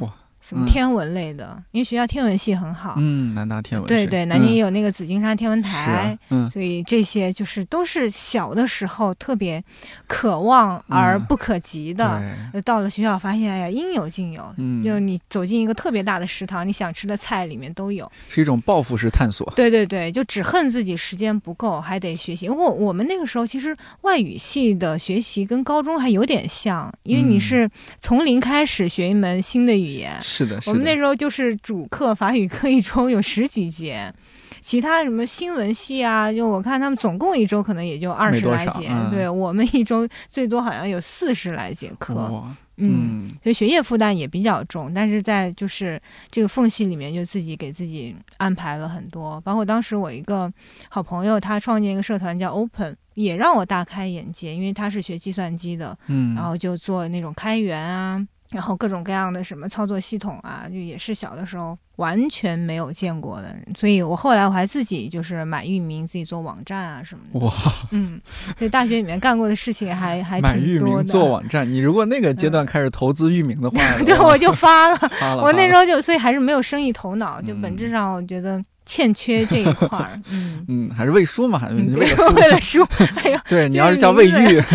Speaker 2: 什么天文类的？因为学校天文系很好。
Speaker 1: 嗯，南大天文。
Speaker 2: 对对，南京也有那个紫金山天文台。
Speaker 1: 嗯，
Speaker 2: 所以这些就是都是小的时候特别渴望而不可及的。到了学校发现，哎呀，应有尽有。嗯，就是你走进一个特别大的食堂，你想吃的菜里面都有。
Speaker 1: 是一种报复式探索。
Speaker 2: 对对对，就只恨自己时间不够，还得学习。我我们那个时候其实外语系的学习跟高中还有点像，因为你是从零开始学一门新的语言。
Speaker 1: 是的，
Speaker 2: 我们那时候就是主课法语课一周有十几节，其他什么新闻系啊，就我看他们总共一周可能也就二十来节，对我们一周最多好像有四十来节课，嗯，所以学业负担也比较重，但是在就是这个缝隙里面，就自己给自己安排了很多，包括当时我一个好朋友，他创建一个社团叫 Open，也让我大开眼界，因为他是学计算机的，
Speaker 1: 嗯，
Speaker 2: 然后就做那种开源啊。然后各种各样的什么操作系统啊，就也是小的时候完全没有见过的，所以我后来我还自己就是买域名，自己做网站啊什么的。
Speaker 1: 哇，(laughs)
Speaker 2: 嗯，所以大学里面干过的事情还 (laughs) 还
Speaker 1: 买域名做网站。你如果那个阶段开始投资域名的话，(laughs)
Speaker 2: 对，我就发了。
Speaker 1: 发了。
Speaker 2: 我那时候就所以还是没有生意头脑，就本质上我觉得。欠缺这一块儿，嗯
Speaker 1: 嗯，还是魏书嘛，
Speaker 2: 为
Speaker 1: 了
Speaker 2: 为了书，哎呦，
Speaker 1: 对你要是叫魏玉，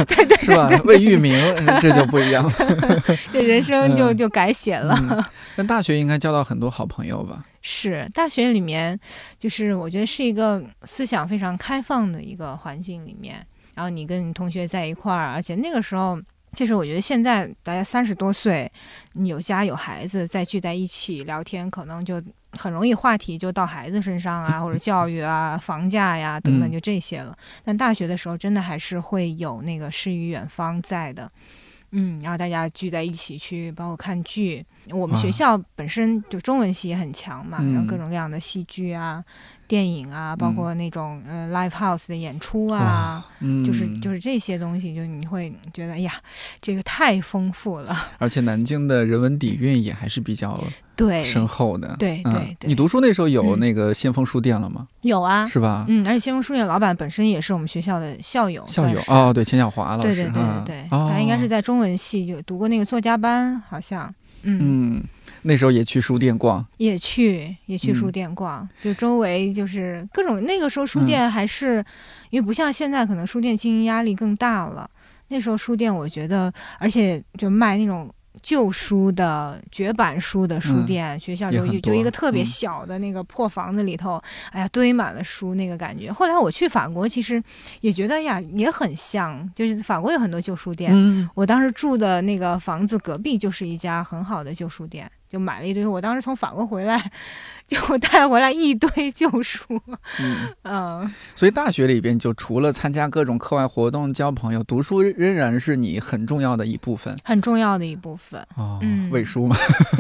Speaker 2: 对对，
Speaker 1: 是吧？魏玉明，这就不一样了，
Speaker 2: 这人生就就改写了。
Speaker 1: 那大学应该交到很多好朋友吧？
Speaker 2: 是，大学里面就是我觉得是一个思想非常开放的一个环境里面，然后你跟你同学在一块儿，而且那个时候。就是我觉得现在大家三十多岁，你有家有孩子，再聚在一起聊天，可能就很容易话题就到孩子身上啊，或者教育啊、房价呀等等，就这些了。但大学的时候，真的还是会有那个诗与远方在的。嗯，然后大家聚在一起去，包括看剧。我们学校本身就中文系也很强嘛，然后各种各样的戏剧啊，电影啊，包括那种呃 live house 的演出啊，就是就是这些东西，就你会觉得哎呀，这个太丰富了。(laughs)
Speaker 1: 而且南京的人文底蕴也还是比较 (laughs)
Speaker 2: 对
Speaker 1: 深厚的。
Speaker 2: 对对对。
Speaker 1: 你读书那时候有那个先锋书店了吗？
Speaker 2: 有啊，
Speaker 1: 是吧？
Speaker 2: 嗯，而且先锋书店老板本身也是我们学校的校友。
Speaker 1: 校友哦，对，钱小华老
Speaker 2: 师。对对对对对，他应该是在中文系就读过那个作家班，好像。
Speaker 1: 嗯。那时候也去书店逛，
Speaker 2: 也去也去书店逛，就周围就是各种。那个时候书店还是，因为不像现在，可能书店经营压力更大了。那时候书店，我觉得，而且就卖那种。旧书的绝版书的书店，学校就就一个特别小的那个破房子里头，哎呀，堆满了书，那个感觉。后来我去法国，其实也觉得呀，也很像，就是法国有很多旧书店。我当时住的那个房子隔壁就是一家很好的旧书店。就买了一堆，我当时从法国回来，就带回来一堆旧书。(laughs) 嗯，
Speaker 1: 所以大学里边就除了参加各种课外活动、交朋友，读书仍然是你很重要的一部分，
Speaker 2: 很重要的一部分。
Speaker 1: 哦，伪书嘛，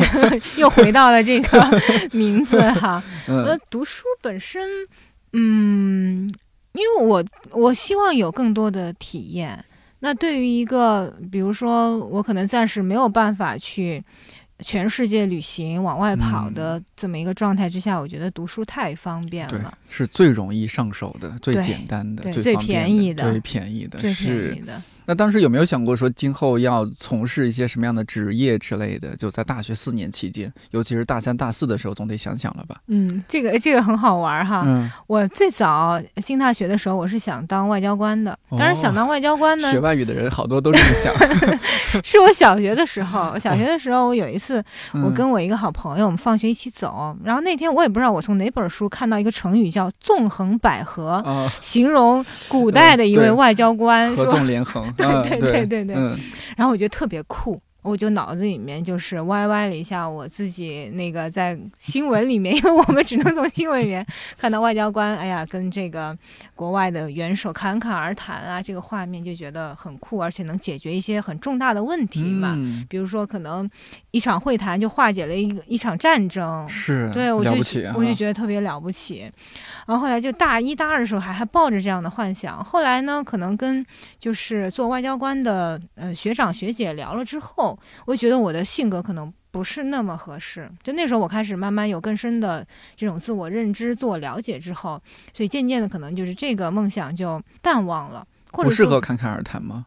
Speaker 1: (laughs)
Speaker 2: 又回到了这个 (laughs) 名字哈。呃，读书本身，嗯，因为我我希望有更多的体验。那对于一个，比如说我可能暂时没有办法去。全世界旅行往外跑的这么一个状态之下，我觉得读书太方便了，
Speaker 1: 是最容易上手的、最简单的、
Speaker 2: 最
Speaker 1: 便
Speaker 2: 宜的、
Speaker 1: 最便宜的，
Speaker 2: 是。
Speaker 1: 那当时有没有想过说今后要从事一些什么样的职业之类的？就在大学四年期间，尤其是大三、大四的时候，总得想想了吧？
Speaker 2: 嗯，这个这个很好玩哈。嗯，我最早进大学的时候，我是想当外交官的。当然，想当外交官呢，
Speaker 1: 学外语的人好多都这么想。(laughs)
Speaker 2: 是我小学的时候，小学的时候，我有一次，我跟我一个好朋友，我们放学一起走，然后那天我也不知道我从哪本书看到一个成语叫“纵横捭阖”，形容古代的一位外交官，
Speaker 1: 合纵连横。(laughs)
Speaker 2: 对对对对对，然后我觉得特别酷。我就脑子里面就是歪歪了一下我自己那个在新闻里面，因为我们只能从新闻里面看到外交官，哎呀，跟这个国外的元首侃侃而谈啊，这个画面就觉得很酷，而且能解决一些很重大的问题嘛。比如说，可能一场会谈就化解了一个一场战争，
Speaker 1: 是
Speaker 2: 对我就我就觉得特别了不起。然后后来就大一、大二的时候还还抱着这样的幻想，后来呢，可能跟就是做外交官的呃学长学姐聊了之后。我觉得我的性格可能不是那么合适，就那时候我开始慢慢有更深的这种自我认知、自我了解之后，所以渐渐的可能就是这个梦想就淡忘了，或者
Speaker 1: 不适合侃侃而谈吗？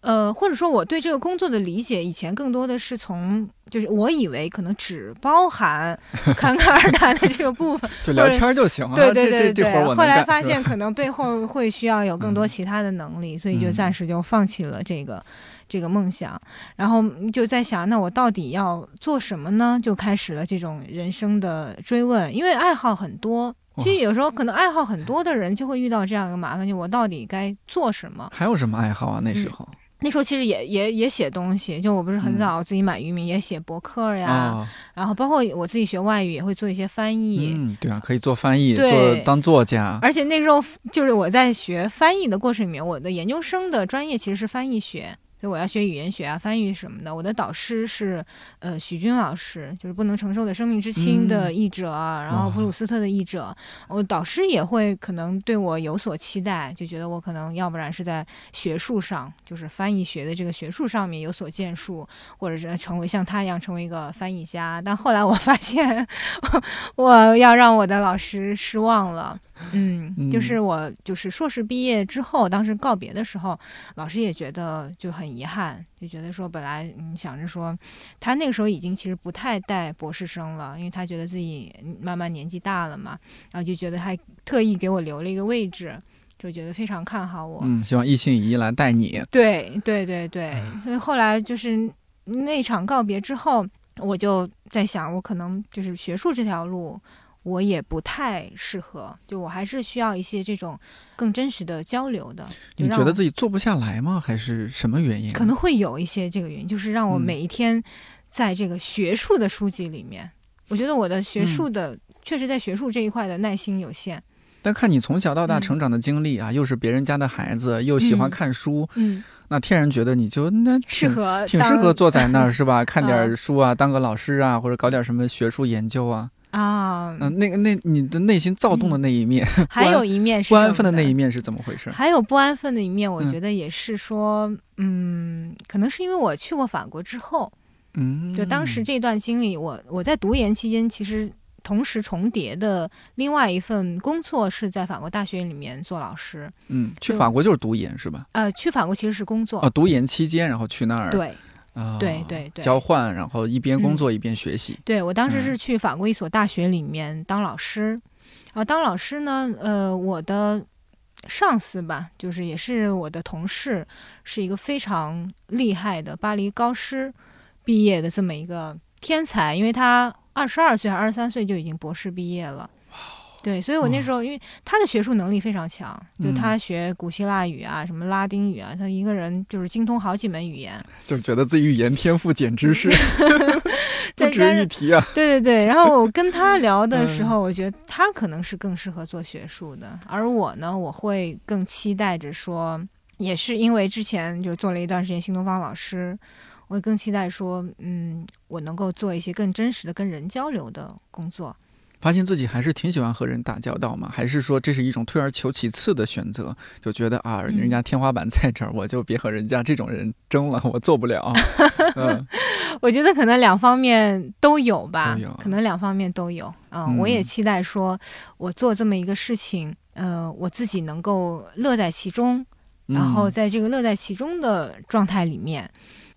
Speaker 2: 呃，或者说我对这个工作的理解以前更多的是从，就是我以为可能只包含 (laughs) 侃侃而谈的这个部分，
Speaker 1: 就聊天就行。
Speaker 2: 对对对对，后来发现可能背后会需要有更多其他的能力，所以就暂时就放弃了这个。这个梦想，然后就在想，那我到底要做什么呢？就开始了这种人生的追问。因为爱好很多，其实有时候可能爱好很多的人就会遇到这样一个麻烦，就我到底该做什么？
Speaker 1: 还有什么爱好啊？那时候，
Speaker 2: 那时候其实也也也写东西，就我不是很早自己买渔民也写博客呀，然后包括我自己学外语也会做一些翻译。
Speaker 1: 嗯，对啊，可以做翻译，做当作家。
Speaker 2: 而且那时候就是我在学翻译的过程里面，我的研究生的专业其实是翻译学。所以我要学语言学啊，翻译什么的。我的导师是呃许军老师，就是不能承受的生命之轻的译者，然后普鲁斯特的译者。我导师也会可能对我有所期待，就觉得我可能要不然是在学术上，就是翻译学的这个学术上面有所建树，或者是成为像他一样成为一个翻译家。但后来我发现，(laughs) 我要让我的老师失望了。嗯，就是我就是硕士毕业之后，当时告别的时候，老师也觉得就很遗憾，就觉得说本来嗯想着说，他那个时候已经其实不太带博士生了，因为他觉得自己慢慢年纪大了嘛，然后就觉得还特意给我留了一个位置，就觉得非常看好我。
Speaker 1: 嗯，希望一心一意来带你。
Speaker 2: 对对对对，所以后来就是那场告别之后，我就在想，我可能就是学术这条路。我也不太适合，就我还是需要一些这种更真实的交流的。
Speaker 1: 你觉得自己做不下来吗？还是什么原因？
Speaker 2: 可能会有一些这个原因，就是让我每一天在这个学术的书籍里面，我觉得我的学术的确实在学术这一块的耐心有限。
Speaker 1: 但看你从小到大成长的经历啊，又是别人家的孩子，又喜欢看书，
Speaker 2: 嗯，
Speaker 1: 那天然觉得你就那
Speaker 2: 适合
Speaker 1: 挺适合坐在那儿是吧？(laughs) 看点书啊，当个老师啊，或者搞点什么学术研究啊。
Speaker 2: 啊，
Speaker 1: 嗯，那个那你的内心躁动的那一面，(laughs)
Speaker 2: 还有一面是
Speaker 1: 不安分的那一面是怎么回事？
Speaker 2: 还有不安分的一面，我觉得也是说，嗯，可能是因为我去过法国之后，
Speaker 1: 嗯，
Speaker 2: 就当时这段经历，我我在读研期间，其实同时重叠的另外一份工作是在法国大学里面做老师。
Speaker 1: 嗯，去法国就是读研是吧？
Speaker 2: 呃，去法国其实是工作
Speaker 1: 哦，读研期间然后去那儿
Speaker 2: 对。
Speaker 1: 啊，
Speaker 2: 对对对，
Speaker 1: 交换，然后一边工作一边学习。
Speaker 2: 对我当时是去法国一所大学里面当老师，啊，当老师呢，呃，我的上司吧，就是也是我的同事，是一个非常厉害的巴黎高师毕业的这么一个天才，因为他二十二岁还是二十三岁就已经博士毕业了。对，所以我那时候，因为他的学术能力非常强，就他学古希腊语啊，什么拉丁语啊，他一个人就是精通好几门语言，
Speaker 1: 就觉得自己语言天赋简直是 (laughs) 不值一提啊！
Speaker 2: 对对对，然后我跟他聊的时候，我觉得他可能是更适合做学术的，而我呢，我会更期待着说，也是因为之前就做了一段时间新东方老师，我更期待说，嗯，我能够做一些更真实的跟人交流的工作。
Speaker 1: 发现自己还是挺喜欢和人打交道嘛？还是说这是一种退而求其次的选择？就觉得啊，人家天花板在这儿，我就别和人家这种人争了，(laughs) 我做不了。(laughs) 嗯，
Speaker 2: 我觉得可能两方面都有吧，
Speaker 1: 有，
Speaker 2: 可能两方面都有。嗯，我也期待说，我做这么一个事情，呃，我自己能够乐在其中，然后在这个乐在其中的状态里面，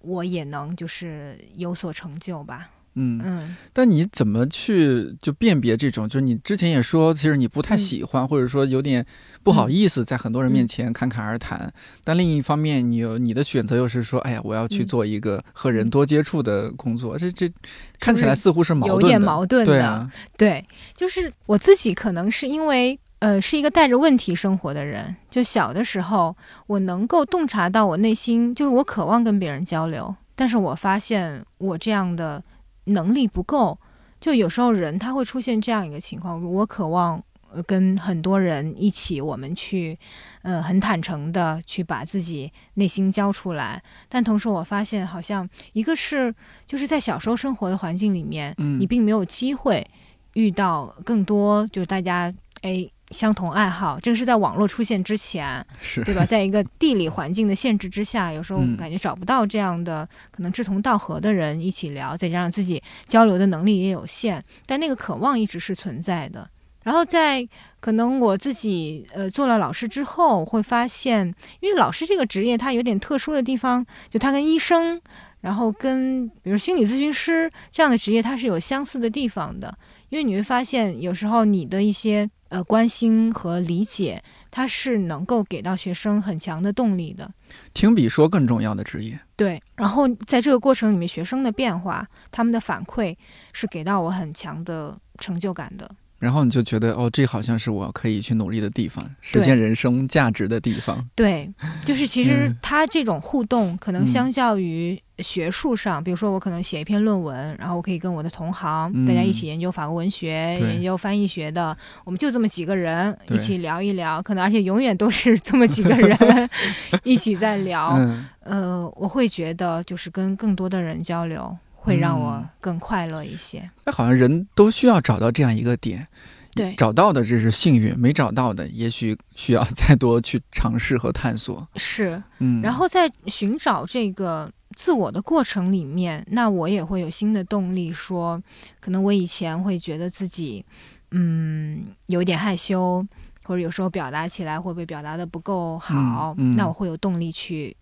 Speaker 2: 我也能就是有所成就吧。
Speaker 1: 嗯嗯，但你怎么去就辨别这种？就是你之前也说，其实你不太喜欢，或者说有点不好意思在很多人面前侃侃而谈。但另一方面，你有你的选择又是说，哎呀，我要去做一个和人多接触的工作。这这看起来似乎是矛盾
Speaker 2: 的，有点矛盾
Speaker 1: 的。对啊，
Speaker 2: 对，就是我自己可能是因为呃是一个带着问题生活的人，就小的时候我能够洞察到我内心，就是我渴望跟别人交流，但是我发现我这样的。能力不够，就有时候人他会出现这样一个情况。我渴望跟很多人一起，我们去，呃，很坦诚的去把自己内心交出来。但同时，我发现好像一个是就是在小时候生活的环境里面，你并没有机会遇到更多，就是大家哎。相同爱好，这个是在网络出现之前，
Speaker 1: 是
Speaker 2: 对吧？在一个地理环境的限制之下，有时候感觉找不到这样的可能志同道合的人一起聊，再加上自己交流的能力也有限，但那个渴望一直是存在的。然后在可能我自己呃做了老师之后，会发现，因为老师这个职业它有点特殊的地方，就它跟医生，然后跟比如心理咨询师这样的职业，它是有相似的地方的。因为你会发现，有时候你的一些。呃，关心和理解，它是能够给到学生很强的动力的。
Speaker 1: 听比说更重要的职业。
Speaker 2: 对，然后在这个过程里面，学生的变化，他们的反馈，是给到我很强的成就感的。
Speaker 1: 然后你就觉得，哦，这好像是我可以去努力的地方，实现人生价值的地方。
Speaker 2: 对，就是其实他这种互动，可能相较于学术上，比如说我可能写一篇论文，然后我可以跟我的同行大家一起研究法国文学、研究翻译学的，我们就这么几个人一起聊一聊，可能而且永远都是这么几个人 (laughs) 一起在聊。呃，我会觉得就是跟更多的人交流。会让我更快乐一些。
Speaker 1: 那好像人都需要找到这样一个点，
Speaker 2: 对，
Speaker 1: 找到的这是幸运，没找到的也许需要再多去尝试和探索。
Speaker 2: 是，嗯，然后在寻找这个自我的过程里面，那我也会有新的动力，说可能我以前会觉得自己，嗯，有点害羞，或者有时候表达起来会不会表达的不够好，那我会有动力去。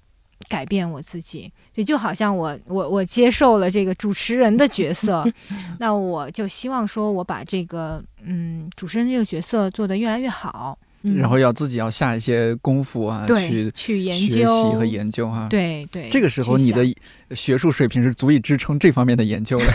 Speaker 2: 改变我自己，就就好像我我我接受了这个主持人的角色，(laughs) 那我就希望说我把这个嗯主持人这个角色做得越来越好，
Speaker 1: 然后要自己要下一些功夫啊，
Speaker 2: 去
Speaker 1: 去
Speaker 2: 研究。
Speaker 1: 和研究哈，
Speaker 2: 对对，
Speaker 1: 这个时候你的学术水平是足以支撑这方面的研究的。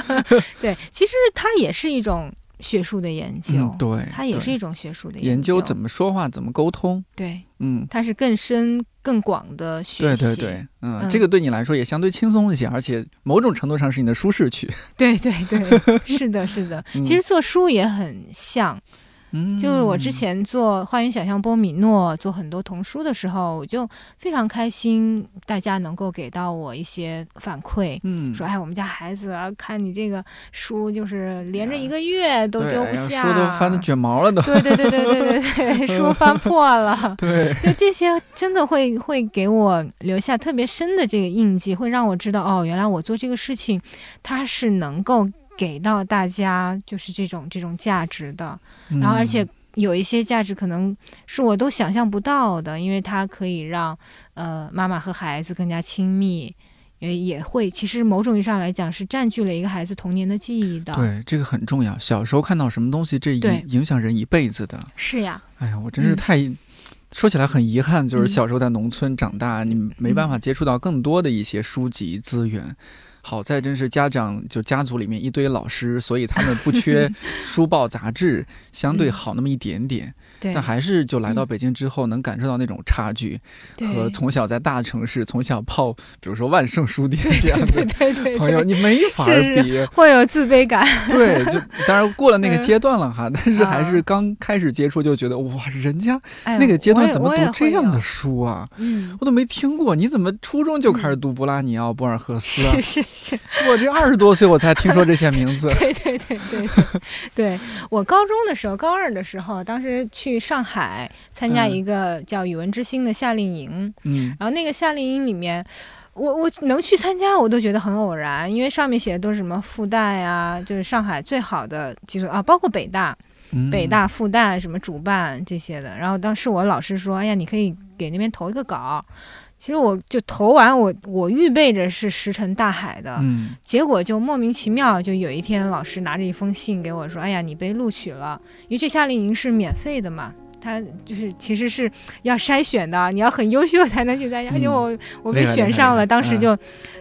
Speaker 1: (laughs)
Speaker 2: 对，其实它也是一种。学术的研究，
Speaker 1: 对，
Speaker 2: 它也是一种学术的
Speaker 1: 研
Speaker 2: 究。
Speaker 1: 怎么说话，怎么沟通？
Speaker 2: 对，
Speaker 1: 嗯，
Speaker 2: 它是更深更广的学
Speaker 1: 习。对对对，嗯，这个对你来说也相对轻松一些，而且某种程度上是你的舒适区。
Speaker 2: 对对对，是的，是的。(laughs) 其实做书也很像，
Speaker 1: 嗯，
Speaker 2: 就是我之前做花园小象波米诺，做很多童书的时候，我就非常开心，大家能够给到我一些反馈，
Speaker 1: 嗯，
Speaker 2: 说哎，我们家孩子啊，看你这个书，就是连着一个月都丢不下，
Speaker 1: 书都翻的卷毛了都，
Speaker 2: 对对对对对对对，(laughs) 书翻破了，(laughs)
Speaker 1: 对，
Speaker 2: 就这些真的会会给我留下特别深的这个印记，会让我知道哦，原来我做这个事情，它是能够。给到大家就是这种这种价值的，然后而且有一些价值可能是我都想象不到的，因为它可以让呃妈妈和孩子更加亲密，也也会其实某种意义上来讲是占据了一个孩子童年的记忆的。
Speaker 1: 对，这个很重要。小时候看到什么东西，这影影响人一辈子的。
Speaker 2: 是呀。
Speaker 1: 哎呀，我真是太说起来很遗憾，就是小时候在农村长大，你没办法接触到更多的一些书籍资源。好在真是家长就家族里面一堆老师，所以他们不缺 (laughs) 书报杂志，相对好那么一点点。但还是就来到北京之后，能感受到那种差距，和从小在大城市从小泡，比如说万盛书店 (laughs) 这样的朋友，你没法比，
Speaker 2: 会有自卑感。
Speaker 1: 对，就 (laughs) 当然过了那个阶段了哈，但是还是刚开始接触就觉得哇，人家那个阶段怎么读这样的书啊？
Speaker 2: 嗯，
Speaker 1: 我都没听过，你怎么初中就开始读布拉尼奥、博尔赫斯？
Speaker 2: 是是是，(laughs)
Speaker 1: 我这二十多岁我才听说这些名字。(laughs)
Speaker 2: 对对对对对，我高中的时候，高二的时候，当时去。去上海参加一个叫“语文之星”的夏令营，
Speaker 1: 嗯，
Speaker 2: 然后那个夏令营里面，我我能去参加，我都觉得很偶然，因为上面写的都是什么复旦呀，就是上海最好的几所啊，包括北大、北大、复旦什么主办这些的。然后当时我老师说：“哎呀，你可以给那边投一个稿。”其实我就投完，我我预备着是石沉大海的，
Speaker 1: 嗯，
Speaker 2: 结果就莫名其妙，就有一天老师拿着一封信给我说：“哎呀，你被录取了，因为这夏令营是免费的嘛，他就是其实是要筛选的，你要很优秀才能去参加。”而且我我被选上了，当时就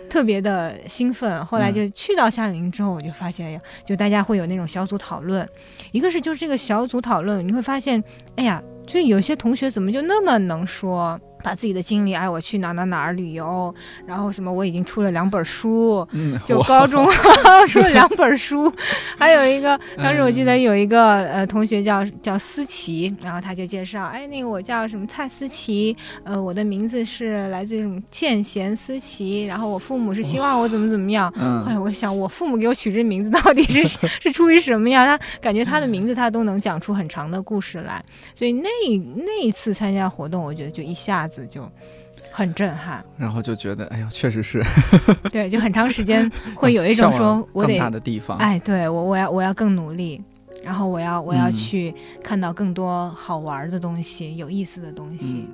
Speaker 2: 特别的兴奋。后来就去到夏令营之后，我就发现呀，就大家会有那种小组讨论，一个是就是这个小组讨论，你会发现，哎呀，就有些同学怎么就那么能说。把自己的经历，哎，我去哪哪哪儿旅游，然后什么，我已经出了两本书，嗯就高中 (laughs) 出了两本书，(laughs) 还有一个，当时我记得有一个呃同学叫叫思琪，然后他就介绍，哎，那个我叫什么蔡思琪，呃，我的名字是来自于什么见贤思齐，然后我父母是希望我怎么怎么样，后来我想，我父母给我取这名字到底是 (laughs) 是出于什么呀？他感觉他的名字他都能讲出很长的故事来，所以那那一次参加活动，我觉得就一下。子就很震撼，(laughs)
Speaker 1: 然后就觉得，哎呀，确实是，(laughs)
Speaker 2: 对，就很长时间 (laughs) 会有一种说，我得
Speaker 1: 大的地方，
Speaker 2: 哎，对我，我要我要更努力，然后我要我要去看到更多好玩的东西，有意思的东西。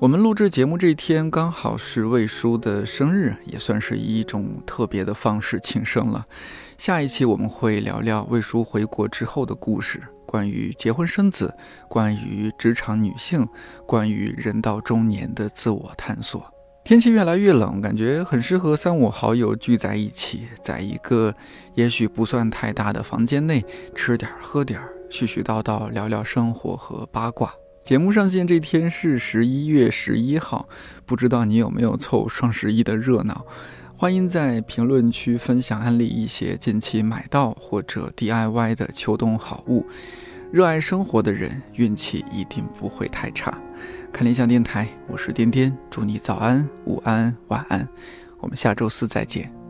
Speaker 1: 我们录制节目这一天刚好是魏叔的生日，也算是以一种特别的方式庆生了。下一期我们会聊聊魏叔回国之后的故事，关于结婚生子，关于职场女性，关于人到中年的自我探索。天气越来越冷，感觉很适合三五好友聚在一起，在一个也许不算太大的房间内吃点喝点，絮絮叨叨聊聊生活和八卦。节目上线这天是十一月十一号，不知道你有没有凑双十一的热闹？欢迎在评论区分享安利一些近期买到或者 DIY 的秋冬好物。热爱生活的人运气一定不会太差。看理想电台，我是颠颠，祝你早安、午安、晚安。我们下周四再见。